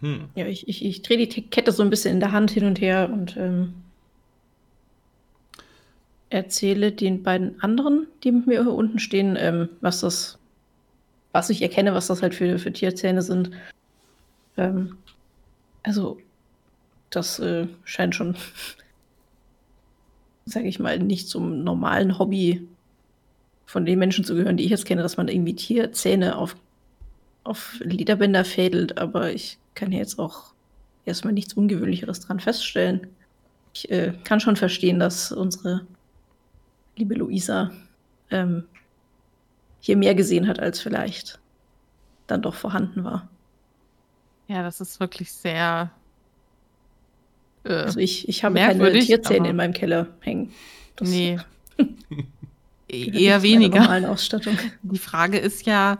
A: Hm.
C: Ja, ich, ich, ich drehe die Kette so ein bisschen in der Hand hin und her und ähm, erzähle den beiden anderen, die mit mir hier unten stehen, ähm, was das, was ich erkenne, was das halt für, für Tierzähne sind. Ähm, also, das äh, scheint schon, sage ich mal, nicht zum normalen Hobby von den Menschen zu gehören, die ich jetzt kenne, dass man irgendwie Tierzähne auf, auf Lederbänder fädelt, aber ich kann hier jetzt auch erstmal nichts Ungewöhnlicheres dran feststellen. Ich äh, kann schon verstehen, dass unsere liebe Luisa ähm, hier mehr gesehen hat, als vielleicht dann doch vorhanden war.
B: Ja, das ist wirklich sehr. Äh,
C: Also ich, ich habe keine Tierzähne in meinem Keller hängen. Das
B: nee. Eher weniger.
C: Ausstattung.
B: Die Frage ist ja,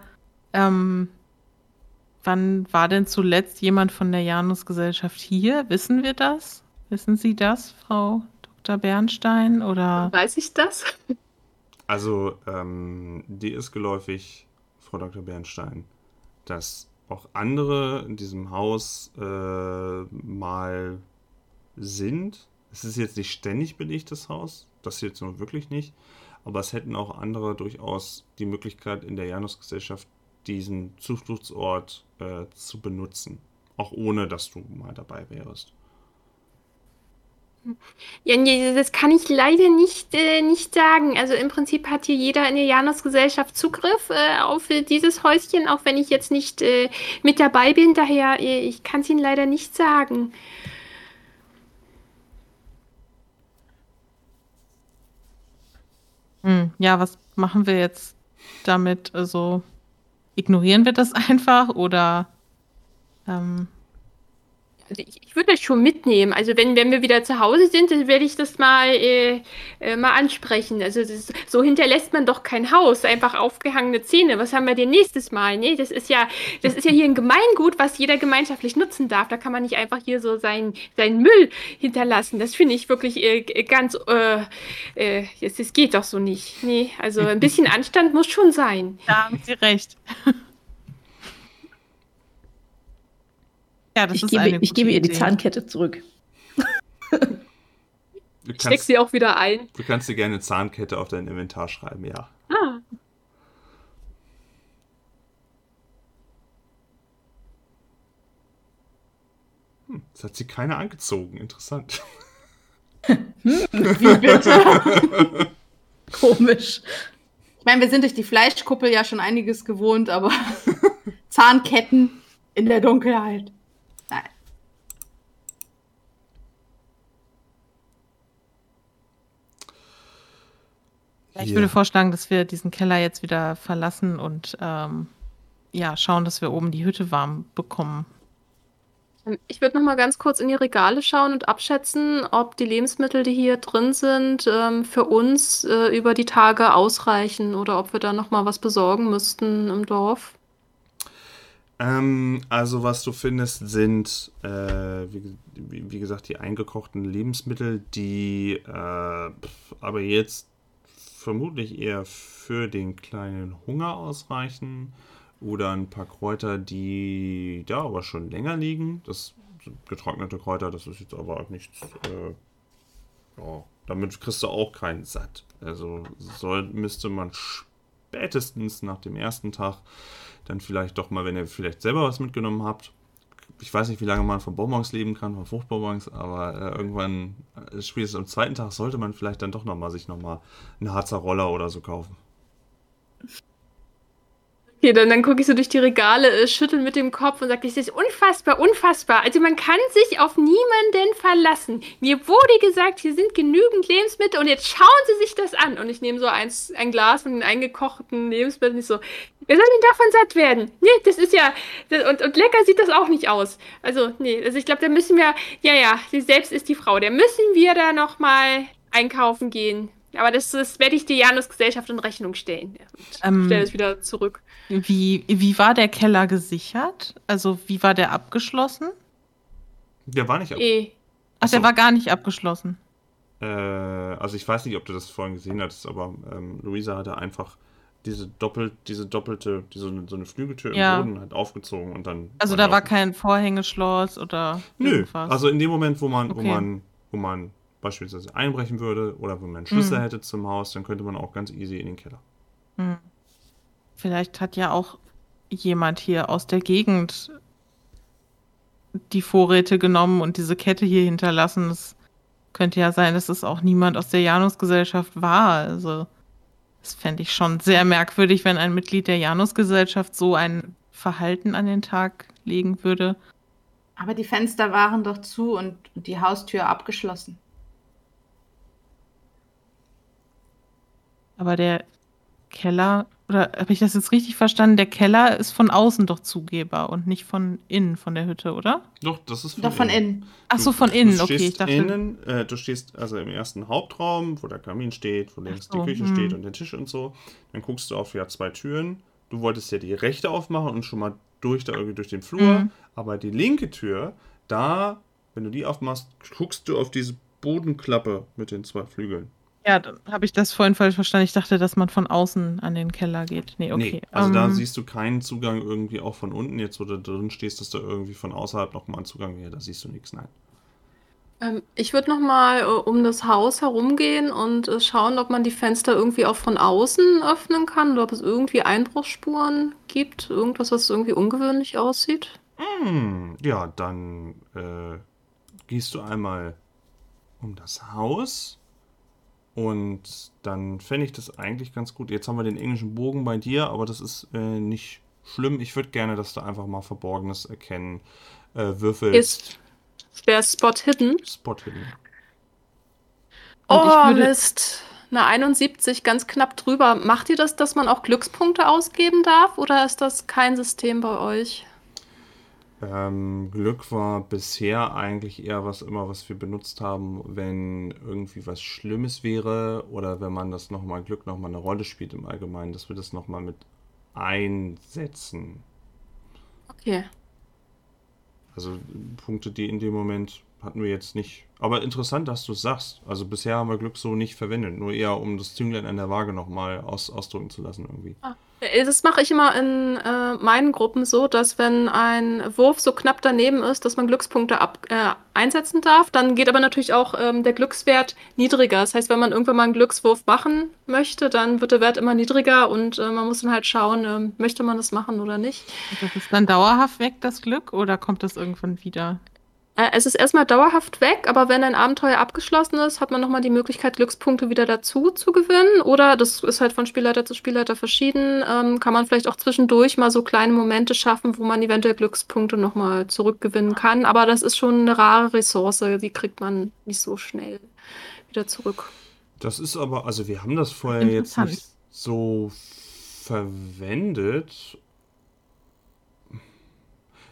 B: ähm, wann war denn zuletzt jemand von der Janus-Gesellschaft hier? Wissen wir das? Wissen Sie das, Frau Dr. Bernstein? Oder
D: Weiß ich das?
A: Also, ähm, dir ist geläufig, Frau Dr. Bernstein, dass auch andere in diesem Haus äh, mal sind. Es ist jetzt nicht ständig belegt, das Haus. Das jetzt nur wirklich nicht. Aber es hätten auch andere durchaus die Möglichkeit, in der Janusgesellschaft diesen Zufluchtsort äh, zu benutzen. Auch ohne, dass du mal dabei wärst.
D: Ja, nee, das kann ich leider nicht, äh, nicht sagen. Also im Prinzip hat hier jeder in der Janus-Gesellschaft Zugriff äh, auf äh, dieses Häuschen, auch wenn ich jetzt nicht äh, mit dabei bin. Daher, äh, ich kann es Ihnen leider nicht sagen.
B: hm, ja, was machen wir jetzt damit? Also ignorieren wir das einfach oder ähm,
D: Ich, ich würde das schon mitnehmen. Also wenn, wenn wir wieder zu Hause sind, dann werde ich das mal, äh, äh, mal ansprechen. Also ist, so hinterlässt man doch kein Haus, einfach aufgehangene Zähne. Was haben wir denn nächstes Mal? Nee, das ist ja, das ist ja hier ein Gemeingut, was jeder gemeinschaftlich nutzen darf. Da kann man nicht einfach hier so seinen sein Müll hinterlassen. Das finde ich wirklich äh, ganz, äh, äh, das geht doch so nicht. Nee, also ein bisschen Anstand muss schon sein.
B: Da haben Sie recht.
C: Ja, das ich ist gebe, eine Ich gebe ihr die Zahnkette zurück.
D: ich steck sie auch wieder ein.
A: Du kannst dir gerne Zahnkette auf dein Inventar schreiben, ja. Ah. Hm, jetzt hat sie keine angezogen. Interessant.
E: hm, wie bitte? Komisch. Ich meine, wir sind durch die Fleischkuppel ja schon einiges gewohnt, aber Zahnketten in der Dunkelheit.
B: Ich würde vorschlagen, dass wir diesen Keller jetzt wieder verlassen und ähm, ja, schauen, dass wir oben die Hütte warm bekommen.
D: Ähm, ich würde noch mal ganz kurz in die Regale schauen und abschätzen, ob die Lebensmittel, die hier drin sind, ähm, für uns äh, über die Tage ausreichen oder ob wir da noch mal was besorgen müssten im Dorf.
A: Ähm, also was du findest, sind äh, wie, wie, gesagt die eingekochten Lebensmittel, die äh, aber jetzt vermutlich eher für den kleinen Hunger ausreichen oder ein paar Kräuter, die da aber schon länger liegen. Das getrocknete Kräuter, das ist jetzt aber nichts. Äh, ja, damit kriegst du auch keinen satt. Also soll, müsste man spätestens nach dem ersten Tag dann vielleicht doch mal, wenn ihr vielleicht selber was mitgenommen habt, ich weiß nicht, wie lange man von Bonbons leben kann, von Fruchtbonbons, aber äh, irgendwann, äh, spätestens am zweiten Tag, sollte man vielleicht dann doch nochmal sich nochmal einen Harzer Roller oder so kaufen.
D: Okay, dann, dann gucke ich so durch die Regale, äh, schüttel mit dem Kopf und sage, das ist unfassbar, unfassbar. Also man kann sich auf niemanden verlassen. Mir wurde gesagt, hier sind genügend Lebensmittel und jetzt schauen Sie sich das an. Und ich nehme so eins, ein Glas von den eingekochten Lebensmitteln und ich so, wer soll denn davon satt werden? Nee, das ist ja, das, und, und lecker sieht das auch nicht aus. Also, nee, also ich glaube, da müssen wir, ja, ja, sie selbst ist die Frau, da müssen wir da nochmal einkaufen gehen. Aber das, das werde ich der Janus-Gesellschaft in Rechnung stellen. Ähm, stelle es wieder zurück.
B: Wie, wie war der Keller gesichert? Also, wie war der abgeschlossen?
A: Der war nicht abgeschlossen.
B: Ach, der war gar nicht abgeschlossen.
A: Äh, also, ich weiß nicht, ob du das vorhin gesehen hattest, aber ähm, Luisa hatte einfach diese doppelt, diese doppelte, diese, so eine Flügeltür ja. im Boden halt aufgezogen und dann.
B: Also da war kein Vorhängeschloss oder
A: Nö, irgendwas. also in dem Moment, wo man, okay. wo man, wo man beispielsweise einbrechen würde oder wenn man einen Schlüssel mhm. hätte zum Haus, dann könnte man auch ganz easy in den Keller. Mhm.
B: Vielleicht hat ja auch jemand hier aus der Gegend die Vorräte genommen und diese Kette hier hinterlassen. Es könnte ja sein, dass es auch niemand aus der Janusgesellschaft war. Also, das fände ich schon sehr merkwürdig, wenn ein Mitglied der Janusgesellschaft so ein Verhalten an den Tag legen würde.
E: Aber die Fenster waren doch zu und die Haustür abgeschlossen.
B: Aber der Keller, oder habe ich das jetzt richtig verstanden? Der Keller ist von außen doch zugehbar und nicht von innen von der Hütte, oder?
A: Doch, das ist
E: von doch von innen. innen.
B: Ach so, von innen, du okay. Ich
A: dachte... innen, äh, du stehst also im ersten Hauptraum, wo der Kamin steht, wo links so, die Küche hm. steht und der Tisch und so. Dann guckst du auf ja zwei Türen. Du wolltest ja die rechte aufmachen und schon mal durch da irgendwie durch den Flur. Hm. Aber die linke Tür, da, wenn du die aufmachst, guckst du auf diese Bodenklappe mit den zwei Flügeln.
B: Ja, dann habe ich das vorhin falsch verstanden. Ich dachte, dass man von außen an den Keller geht. Nee, okay. Nee,
A: also um, da ähm, siehst du keinen Zugang irgendwie auch von unten. Jetzt, wo du drin stehst, dass da irgendwie von außerhalb nochmal ein Zugang wäre. Da siehst du nichts, nein.
D: Ähm, ich würde nochmal äh, um das Haus herumgehen und äh, schauen, ob man die Fenster irgendwie auch von außen öffnen kann oder ob es irgendwie Einbruchsspuren gibt. Irgendwas, was irgendwie ungewöhnlich aussieht.
A: Mm, ja, dann äh, gehst du einmal um das Haus und dann fände ich das eigentlich ganz gut. Jetzt haben wir den englischen Bogen bei dir, aber das ist äh, nicht schlimm. Ich würde gerne, dass du einfach mal Verborgenes erkennen äh, würfelst.
D: Ist der Spot Hidden?
A: Spot Hidden.
D: oh, Mist. Eine 71, ganz knapp drüber. Macht ihr das, dass man auch Glückspunkte ausgeben darf oder ist das kein System bei euch?
A: Ähm, Glück war bisher eigentlich eher was immer, was wir benutzt haben, wenn irgendwie was Schlimmes wäre oder wenn man das nochmal Glück nochmal eine Rolle spielt im Allgemeinen, dass wir das nochmal mit einsetzen.
D: Okay.
A: Also Punkte, die in dem Moment hatten wir jetzt nicht. Aber interessant, dass du es sagst. Also bisher haben wir Glück so nicht verwendet, nur eher um das Zünglein an der Waage nochmal aus, ausdrücken zu lassen irgendwie.
D: Ah. Äh, das mache ich immer in äh, meinen Gruppen so, dass wenn ein Wurf so knapp daneben ist, dass man Glückspunkte ab, äh, einsetzen darf, dann geht aber natürlich auch ähm, der Glückswert niedriger. Das heißt, wenn man irgendwann mal einen Glückswurf machen möchte, dann wird der Wert immer niedriger und äh, man muss dann halt schauen, ähm, möchte man das machen oder nicht.
B: Das ist dann dauerhaft weg, das Glück, oder kommt das irgendwann wieder?
D: Äh, es ist erstmal dauerhaft weg, aber wenn ein Abenteuer abgeschlossen ist, hat man nochmal die Möglichkeit, Glückspunkte wieder dazu zu gewinnen. Oder, das ist halt von Spielleiter zu Spielleiter verschieden, ähm, kann man vielleicht auch zwischendurch mal so kleine Momente schaffen, wo man eventuell Glückspunkte nochmal zurückgewinnen kann. Aber das ist schon eine rare Ressource, die kriegt man nicht so schnell wieder zurück.
A: Das ist aber, also wir haben das vorher jetzt nicht so verwendet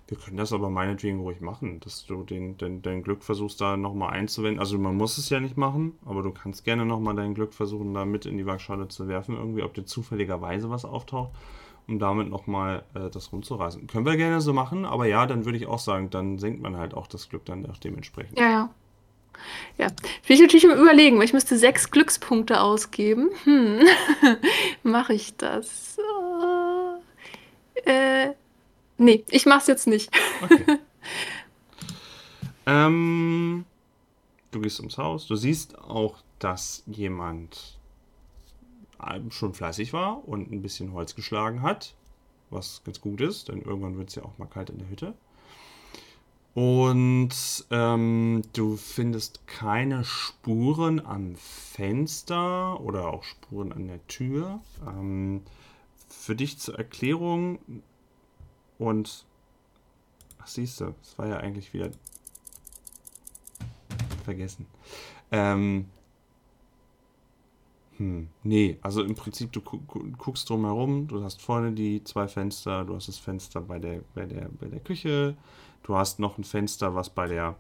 A: wir können das aber meinetwegen ruhig machen, dass du den, den, dein Glück versuchst, da nochmal einzuwenden. Also man muss es ja nicht machen, aber du kannst gerne nochmal dein Glück versuchen, da mit in die Waagschale zu werfen, irgendwie, ob dir zufälligerweise was auftaucht, um damit nochmal äh, das rumzureißen. Können wir gerne so machen, aber ja, dann würde ich auch sagen, dann senkt man halt auch das Glück dann dementsprechend.
D: Ja, ja. Ja, bin ich natürlich im Überlegen, weil ich müsste sechs Glückspunkte ausgeben. Hm, mache ich das? Äh, Nee, ich mach's jetzt nicht. Okay.
A: ähm, du gehst ums Haus. Du siehst auch, dass jemand schon fleißig war und ein bisschen Holz geschlagen hat. Was ganz gut ist, denn irgendwann wird es ja auch mal kalt in der Hütte. Und ähm, du findest keine Spuren am Fenster oder auch Spuren an der Tür. Ähm, für dich zur Erklärung, und, ach siehst du, es war ja eigentlich wieder vergessen. Ähm, hm, nee, also im Prinzip, du gu guckst drumherum, du hast vorne die zwei Fenster, du hast das Fenster bei der, bei der, bei der Küche, du hast noch ein Fenster, was bei der,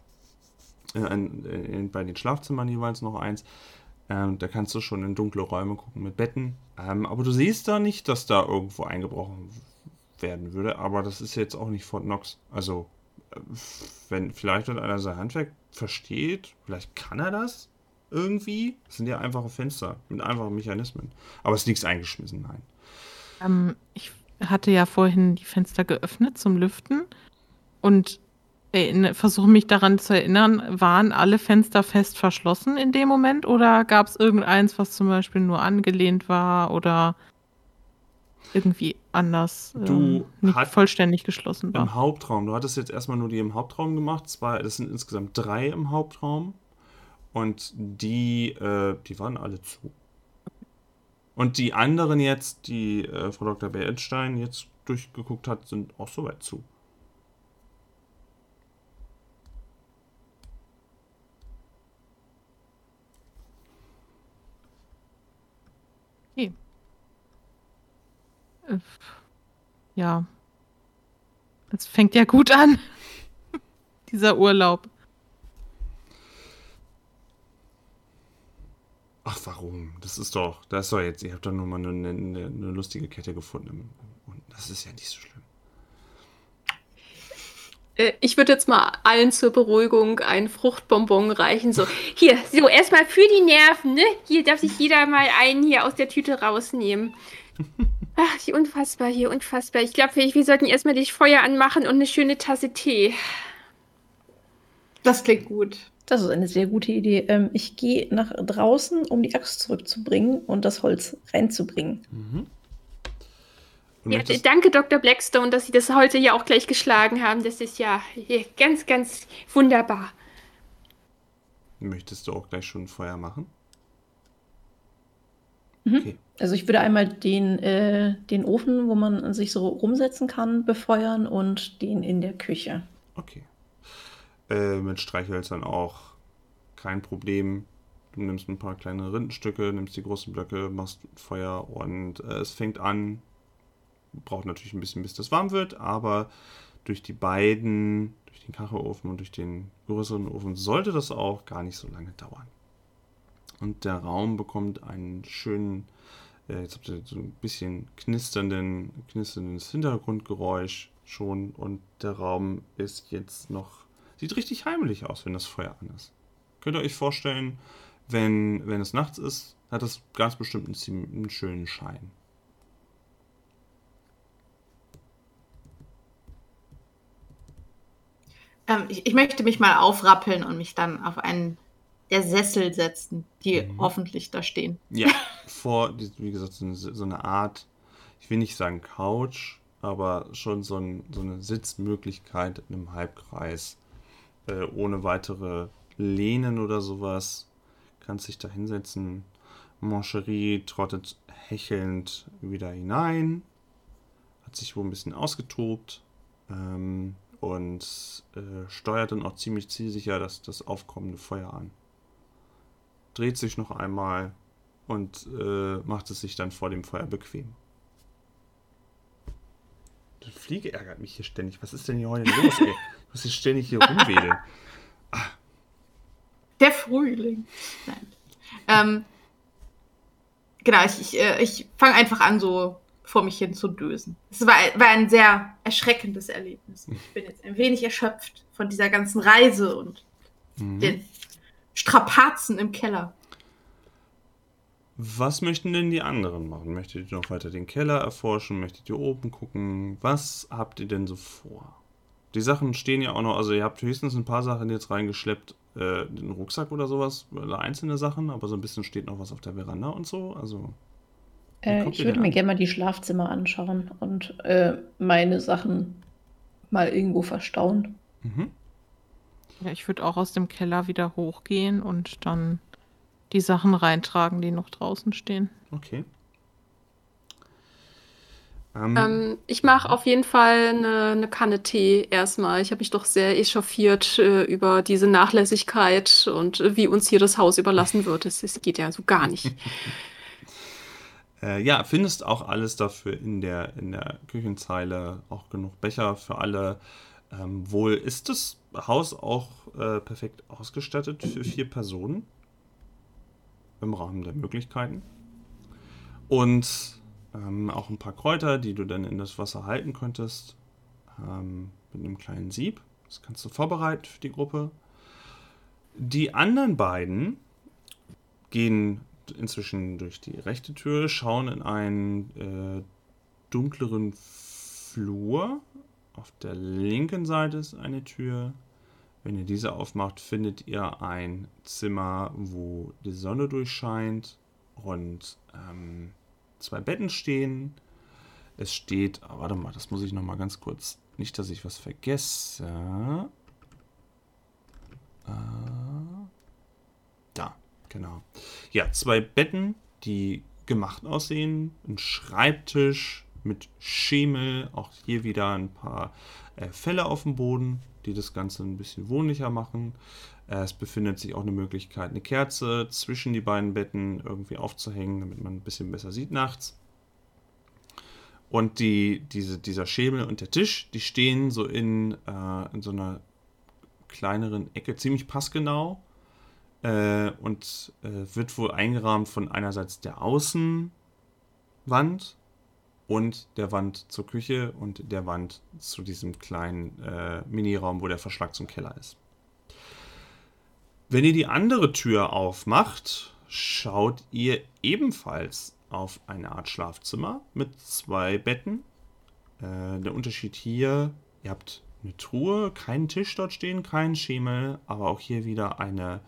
A: äh, in, bei den Schlafzimmern jeweils noch eins. Ähm, da kannst du schon in dunkle Räume gucken mit Betten. Ähm, aber du siehst da nicht, dass da irgendwo eingebrochen werden würde, aber das ist jetzt auch nicht Fort Knox. Also, äh, wenn vielleicht einer sein Handwerk versteht, vielleicht kann er das irgendwie. Das sind ja einfache Fenster mit einfachen Mechanismen. Aber es ist nichts eingeschmissen, nein.
B: Ähm, ich hatte ja vorhin die Fenster geöffnet zum Lüften und versuche mich daran zu erinnern, waren alle Fenster fest verschlossen in dem Moment oder gab es irgendeins, was zum Beispiel nur angelehnt war oder irgendwie anders
A: du ähm,
B: nicht vollständig geschlossen
A: war. Im Hauptraum. Du hattest jetzt erstmal nur die im Hauptraum gemacht. Zwei, das sind insgesamt drei im Hauptraum. Und die, äh, die waren alle zu. Und die anderen jetzt, die äh, Frau Dr. Bernstein jetzt durchgeguckt hat, sind auch soweit zu.
B: Okay. Ja. Es fängt ja gut an. Dieser Urlaub.
A: Ach, warum? Das ist doch, das ist doch jetzt, ihr habt doch nur mal eine, eine, eine lustige Kette gefunden. Und das ist ja nicht so schlimm.
D: Äh, ich würde jetzt mal allen zur Beruhigung ein Fruchtbonbon reichen. So, hier, so erstmal für die Nerven, ne? Hier darf sich jeder mal einen hier aus der Tüte rausnehmen. Ach, wie unfassbar hier, unfassbar. Ich glaube, wir, wir sollten erstmal das Feuer anmachen und eine schöne Tasse Tee.
E: Das klingt gut.
C: Das ist eine sehr gute Idee. Ähm, ich gehe nach draußen, um die Axt zurückzubringen und das Holz reinzubringen. Mhm.
D: Ja, danke, Dr. Blackstone, dass Sie das heute ja auch gleich geschlagen haben. Das ist ja ganz, ganz wunderbar.
A: Möchtest du auch gleich schon Feuer machen?
C: Mhm. Okay. Also ich würde einmal den, äh, den Ofen, wo man sich so rumsetzen kann, befeuern und den in der Küche.
A: Okay. Äh, mit Streichhölzern auch kein Problem. Du nimmst ein paar kleine Rindenstücke, nimmst die großen Blöcke, machst Feuer und äh, es fängt an. Braucht natürlich ein bisschen, bis das warm wird, aber durch die beiden, durch den Kachelofen und durch den größeren Ofen, sollte das auch gar nicht so lange dauern. Und der Raum bekommt einen schönen, äh, jetzt habt ihr so ein bisschen knisternden, knisterndes Hintergrundgeräusch schon. Und der Raum ist jetzt noch, sieht richtig heimlich aus, wenn das Feuer an ist. Könnt ihr euch vorstellen, wenn, wenn es nachts ist, hat das ganz bestimmt einen, einen schönen Schein.
E: Ähm, ich, möchte mich mal aufrappeln und mich dann auf einen der Sessel setzen, die mhm. hoffentlich da stehen.
A: Ja, vor, wie gesagt, so eine, so eine, Art, ich will nicht sagen Couch, aber schon so, ein, so eine Sitzmöglichkeit in einem Halbkreis, äh, ohne weitere Lehnen oder sowas. Kannst dich da hinsetzen. Moncherie trottet hechelnd wieder hinein, hat sich wohl ein bisschen ausgetobt. Ähm, und äh, steuert dann auch ziemlich zielsicher das, das aufkommende Feuer an. Dreht sich noch einmal und äh, macht es sich dann vor dem Feuer bequem. Die Fliege ärgert mich hier ständig. Was ist denn hier heute los, ey? Ich muss hier ständig hier rumwedeln.
E: Ah. Der Frühling. Nein. Ähm, genau, ich, ich, äh, ich fange einfach an, so vor mich hin zu dösen. Es war, war ein sehr erschreckendes Erlebnis. Ich bin jetzt ein wenig erschöpft von dieser ganzen Reise und mhm. den Strapazen im Keller.
A: Was möchten denn die anderen machen? Möchtet ihr noch weiter den Keller erforschen? Möchtet ihr oben gucken? Was habt ihr denn so vor? Die Sachen stehen ja auch noch, also ihr habt höchstens ein paar Sachen jetzt reingeschleppt, äh, den Rucksack oder sowas, oder einzelne Sachen, aber so ein bisschen steht noch was auf der Veranda und so, also.
C: Äh, ich würde mir gerne mal die Schlafzimmer anschauen und äh, meine Sachen mal irgendwo verstauen. Mhm.
B: Ja, ich würde auch aus dem Keller wieder hochgehen und dann die Sachen reintragen, die noch draußen stehen.
A: Okay.
D: Ähm, ähm, ich mache auf jeden Fall eine, eine, Kanne Tee erstmal. Ich habe mich doch sehr echauffiert äh, über diese Nachlässigkeit und äh, wie uns hier das Haus überlassen wird. Es geht ja so gar nicht.
A: Äh, ja, findest auch alles dafür in der, in der Küchenzeile, auch genug Becher für alle. Ähm, wohl ist das Haus auch äh, perfekt ausgestattet für vier Personen im Rahmen der Möglichkeiten. Und ähm, auch ein paar Kräuter, die du dann in das Wasser halten könntest, ähm, mit einem kleinen Sieb. Das kannst du vorbereiten für die Gruppe. Die anderen beiden gehen inzwischen durch die rechte Tür, schauen in einen äh, dunkleren Flur. Auf der linken Seite ist eine Tür. Wenn ihr diese aufmacht, findet ihr ein Zimmer, wo die Sonne durchscheint und ähm, zwei Betten stehen. Es steht, oh, warte mal, das muss ich noch mal ganz kurz, nicht, dass ich was vergesse. Äh, da. Genau. Ja, zwei Betten, die gemacht aussehen. Ein Schreibtisch mit Schemel. Auch hier wieder ein paar äh, Fälle auf dem Boden, die das Ganze ein bisschen wohnlicher machen. Äh, es befindet sich auch eine Möglichkeit, eine Kerze zwischen die beiden Betten irgendwie aufzuhängen, damit man ein bisschen besser sieht nachts. Und die, diese, dieser Schemel und der Tisch, die stehen so in, äh, in so einer kleineren Ecke, ziemlich passgenau äh, und äh, wird wohl eingerahmt von einerseits der Außenwand und der Wand zur Küche und der Wand zu diesem kleinen äh, Miniraum, wo der Verschlag zum Keller ist. Wenn ihr die andere Tür aufmacht, schaut ihr ebenfalls auf eine Art Schlafzimmer mit zwei Betten. Äh, der Unterschied hier, ihr habt eine Truhe, keinen Tisch dort stehen, keinen Schemel, aber auch hier wieder eine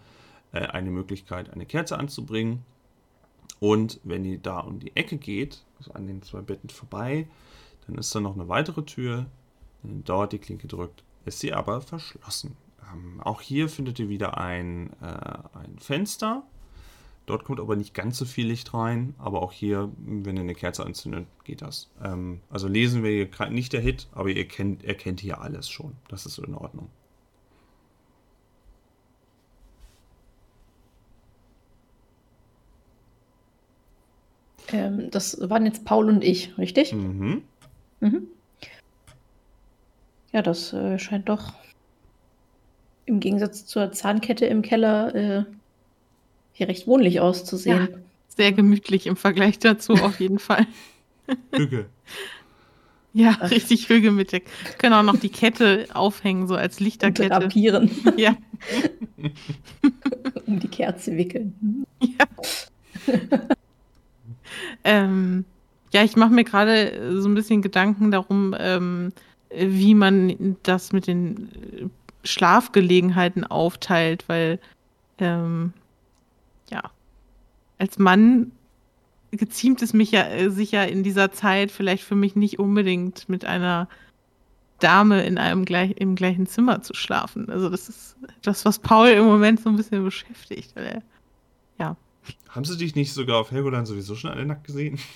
A: äh, eine Möglichkeit, eine Kerze anzubringen. Und wenn ihr da um die Ecke geht, also an den zwei Betten vorbei, dann ist da noch eine weitere Tür. Wenn ihr dort die Klinke drückt, ist sie aber verschlossen. Ähm, auch hier findet ihr wieder ein, äh, ein Fenster. Dort kommt aber nicht ganz so viel Licht rein, aber auch hier, wenn ihr eine Kerze anzündet, geht das. Ähm, also lesen wir hier nicht der Hit, aber ihr kennt, erkennt hier alles schon. Das ist in Ordnung.
C: Ähm, das waren jetzt Paul und ich, richtig? Mhm. mhm. Ja, das äh, scheint doch im Gegensatz zur Zahnkette im Keller äh, hier recht wohnlich auszusehen. Ja,
B: sehr gemütlich im Vergleich dazu auf jeden Fall.
A: Hüge.
B: Ja, Ach. richtig Hüge mit der. Können auch noch die Kette aufhängen, so als Lichterkette. Und
C: drapieren.
B: Ja.
C: um die Kerze wickeln. Ja.
B: Ähm, ja, ich mache mir gerade so ein bisschen Gedanken darum, ähm, wie man das mit den Schlafgelegenheiten aufteilt, weil ähm, ja, als Mann geziemt es mich ja äh, sicher in dieser Zeit vielleicht für mich nicht unbedingt mit einer Dame in einem gleich, im gleichen Zimmer zu schlafen. Also das ist das, was Paul im Moment so ein bisschen beschäftigt. Er, ja.
A: Haben sie dich nicht sogar auf Helgoland sowieso schon alle nackt gesehen?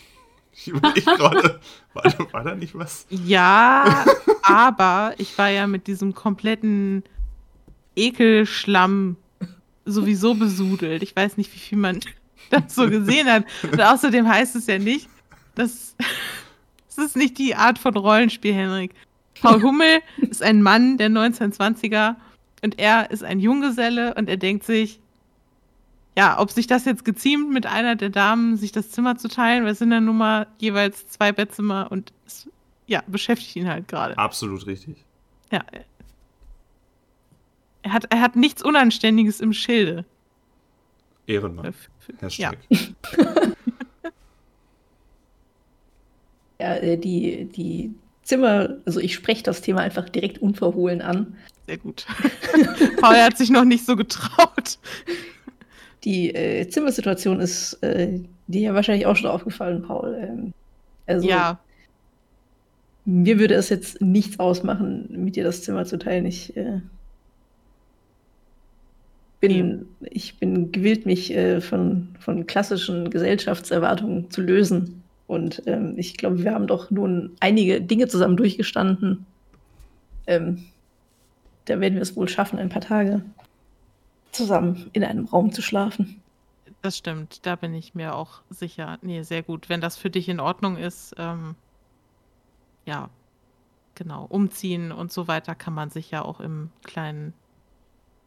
A: Ich überlege gerade, war, war, da nicht was?
B: Ja, aber ich war ja mit diesem kompletten Ekelschlamm sowieso besudelt. Ich weiß nicht, wie viel man das so gesehen hat. Und außerdem heißt es ja nicht, dass es ist nicht die Art von Rollenspiel, Henrik. Paul Hummel ist ein Mann der 1920er und er ist ein Junggeselle und er denkt sich, ja, ob sich das jetzt geziemt mit einer der Damen, sich das Zimmer zu teilen, weil es sind dann nun mal jeweils zwei Bettzimmer und es, ja, beschäftigt ihn halt gerade.
A: Absolut richtig.
B: Ja. Er hat, er hat nichts Unanständiges im Schilde.
A: Ehrenmann.
B: Hashtag.
C: Ja. ja, äh, die, die Zimmer, also ich spreche das Thema einfach direkt unverhohlen an.
B: Sehr gut. Paul hat sich noch nicht so getraut.
C: Die äh, Zimmersituation ist äh, dir ja wahrscheinlich auch schon aufgefallen, Paul. Ähm, also,
B: ja.
C: Mir würde es jetzt nichts ausmachen, mit dir das Zimmer zu teilen. Ich äh, bin, ich bin gewillt, mich äh, von, von klassischen Gesellschaftserwartungen zu lösen. Und ähm, ich glaube, wir haben doch nun einige Dinge zusammen durchgestanden. Ähm, da werden wir es wohl schaffen, ein paar Tage zusammen in einem Raum zu schlafen.
B: Das stimmt, da bin ich mir auch sicher. Nee, sehr gut. Wenn das für dich in Ordnung ist, ähm, ja, genau, umziehen und so weiter kann man sich ja auch im kleinen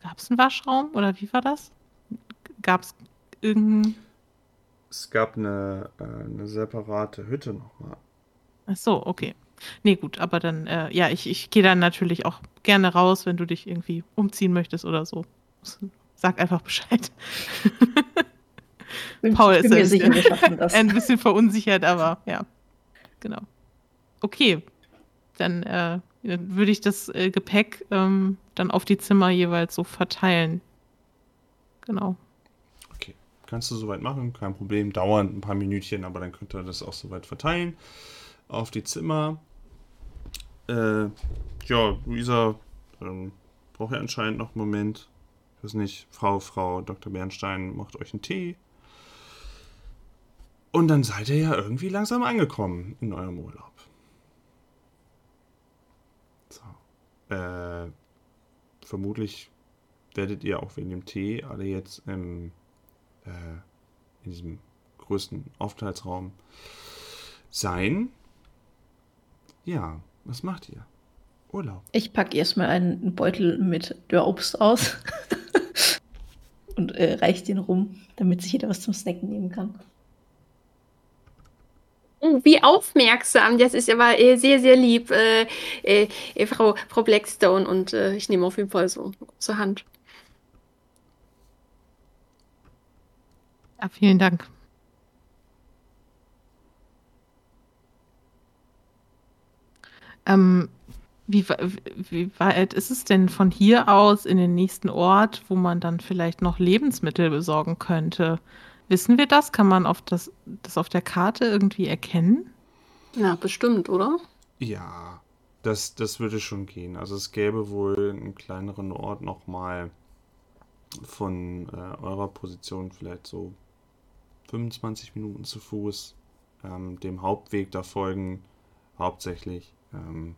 B: Gab es einen Waschraum oder wie war das? Gab es irgendeinen.
A: Es gab eine, äh, eine separate Hütte nochmal.
B: Ach so, okay. Nee, gut, aber dann, äh, ja, ich, ich gehe dann natürlich auch gerne raus, wenn du dich irgendwie umziehen möchtest oder so. Sag einfach Bescheid. Paul ist ein bisschen, sicher, ein bisschen verunsichert, aber ja, genau. Okay, dann äh, würde ich das äh, Gepäck ähm, dann auf die Zimmer jeweils so verteilen. Genau.
A: Okay, kannst du soweit machen, kein Problem. Dauert ein paar Minütchen, aber dann könnt ihr das auch soweit verteilen auf die Zimmer. Äh, ja, Luisa ähm, braucht ja anscheinend noch einen Moment. Ich weiß nicht, Frau, Frau Dr. Bernstein macht euch einen Tee. Und dann seid ihr ja irgendwie langsam angekommen in eurem Urlaub. Äh, vermutlich werdet ihr auch wegen dem Tee alle jetzt im, äh, in diesem größten Aufenthaltsraum sein. Ja, was macht ihr? Urlaub.
C: Ich packe erstmal einen Beutel mit Dörrobst aus und äh, reiche den rum, damit sich jeder was zum Snacken nehmen kann.
D: Oh, wie aufmerksam. Das ist aber äh, sehr, sehr lieb, äh, äh, äh Frau, Frau Blackstone. Und äh, ich nehme auf jeden Fall so zur Hand.
B: Ja, vielen Dank. Ähm, wie, wie weit ist es denn von hier aus in den nächsten Ort, wo man dann vielleicht noch Lebensmittel besorgen könnte? Wissen wir das? Kann man auf das, das auf der Karte irgendwie erkennen?
D: Ja, bestimmt, oder?
A: Ja, das, das würde schon gehen. Also es gäbe wohl einen kleineren Ort nochmal von äh, eurer Position vielleicht so 25 Minuten zu Fuß ähm, dem Hauptweg da folgen, hauptsächlich. Ähm,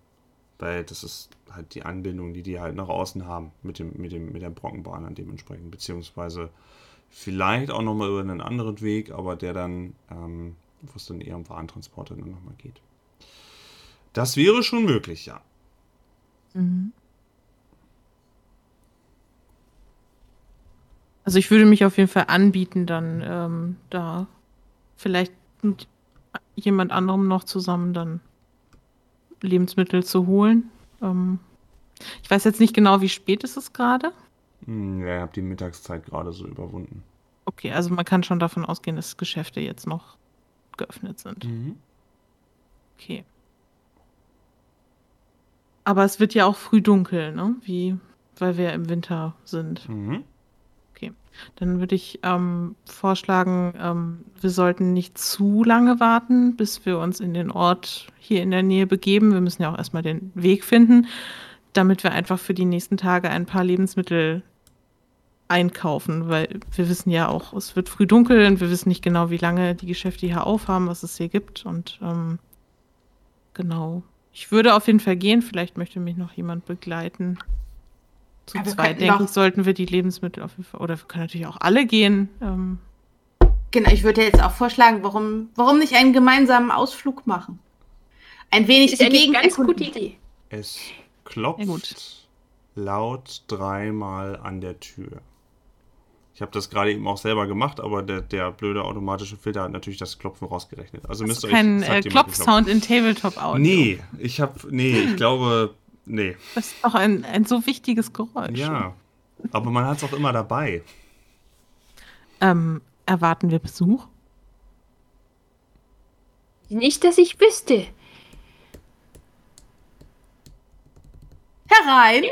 A: weil das ist halt die Anbindung, die die halt nach außen haben mit dem, mit dem, mit der Brockenbahn dann dementsprechend, beziehungsweise Vielleicht auch nochmal über einen anderen Weg, aber der dann, ähm, wo es dann eher um Warentransporte dann nochmal geht. Das wäre schon möglich, ja.
B: Mhm. Also ich würde mich auf jeden Fall anbieten, dann ähm, da vielleicht mit jemand anderem noch zusammen dann Lebensmittel zu holen. Ähm, ich weiß jetzt nicht genau, wie spät ist es gerade.
A: Hm, ja, ich habe die Mittagszeit gerade so überwunden.
B: Okay, also man kann schon davon ausgehen, dass Geschäfte jetzt noch geöffnet sind.
A: Mhm.
B: Okay. Aber es wird ja auch früh dunkel, ne? Wie, weil wir im Winter sind.
A: Mhm.
B: Dann würde ich ähm, vorschlagen, ähm, wir sollten nicht zu lange warten, bis wir uns in den Ort hier in der Nähe begeben. Wir müssen ja auch erstmal den Weg finden, damit wir einfach für die nächsten Tage ein paar Lebensmittel einkaufen, weil wir wissen ja auch, es wird früh dunkel und wir wissen nicht genau, wie lange die Geschäfte hier aufhaben, was es hier gibt. Und ähm, genau. Ich würde auf jeden Fall gehen. Vielleicht möchte mich noch jemand begleiten. Zu zweit, denke ich, sollten wir die Lebensmittel auf jeden Fall. Oder wir können natürlich auch alle gehen. Ähm,
E: Genau, ich würde jetzt auch vorschlagen, warum, warum nicht einen gemeinsamen Ausflug machen? Ein wenig
D: Ist
E: die Gegend
D: ganz gute Idee.
A: Es klopft
B: Ja, gut.
A: laut dreimal an der Tür. Ich habe das gerade eben auch selber gemacht, aber der, der blöde automatische Filter hat natürlich das Klopfen rausgerechnet. Also müsst ihr euch
B: kein
A: es
B: äh, Klopfsound in Tabletop-Audio.
A: Nee, ich habe nee, ich glaube nee.
B: Das ist doch ein, ein so wichtiges Geräusch.
A: Ja, aber man hat es auch immer dabei.
B: Ähm, erwarten wir Besuch?
D: Nicht, dass ich wüsste.
E: Herein!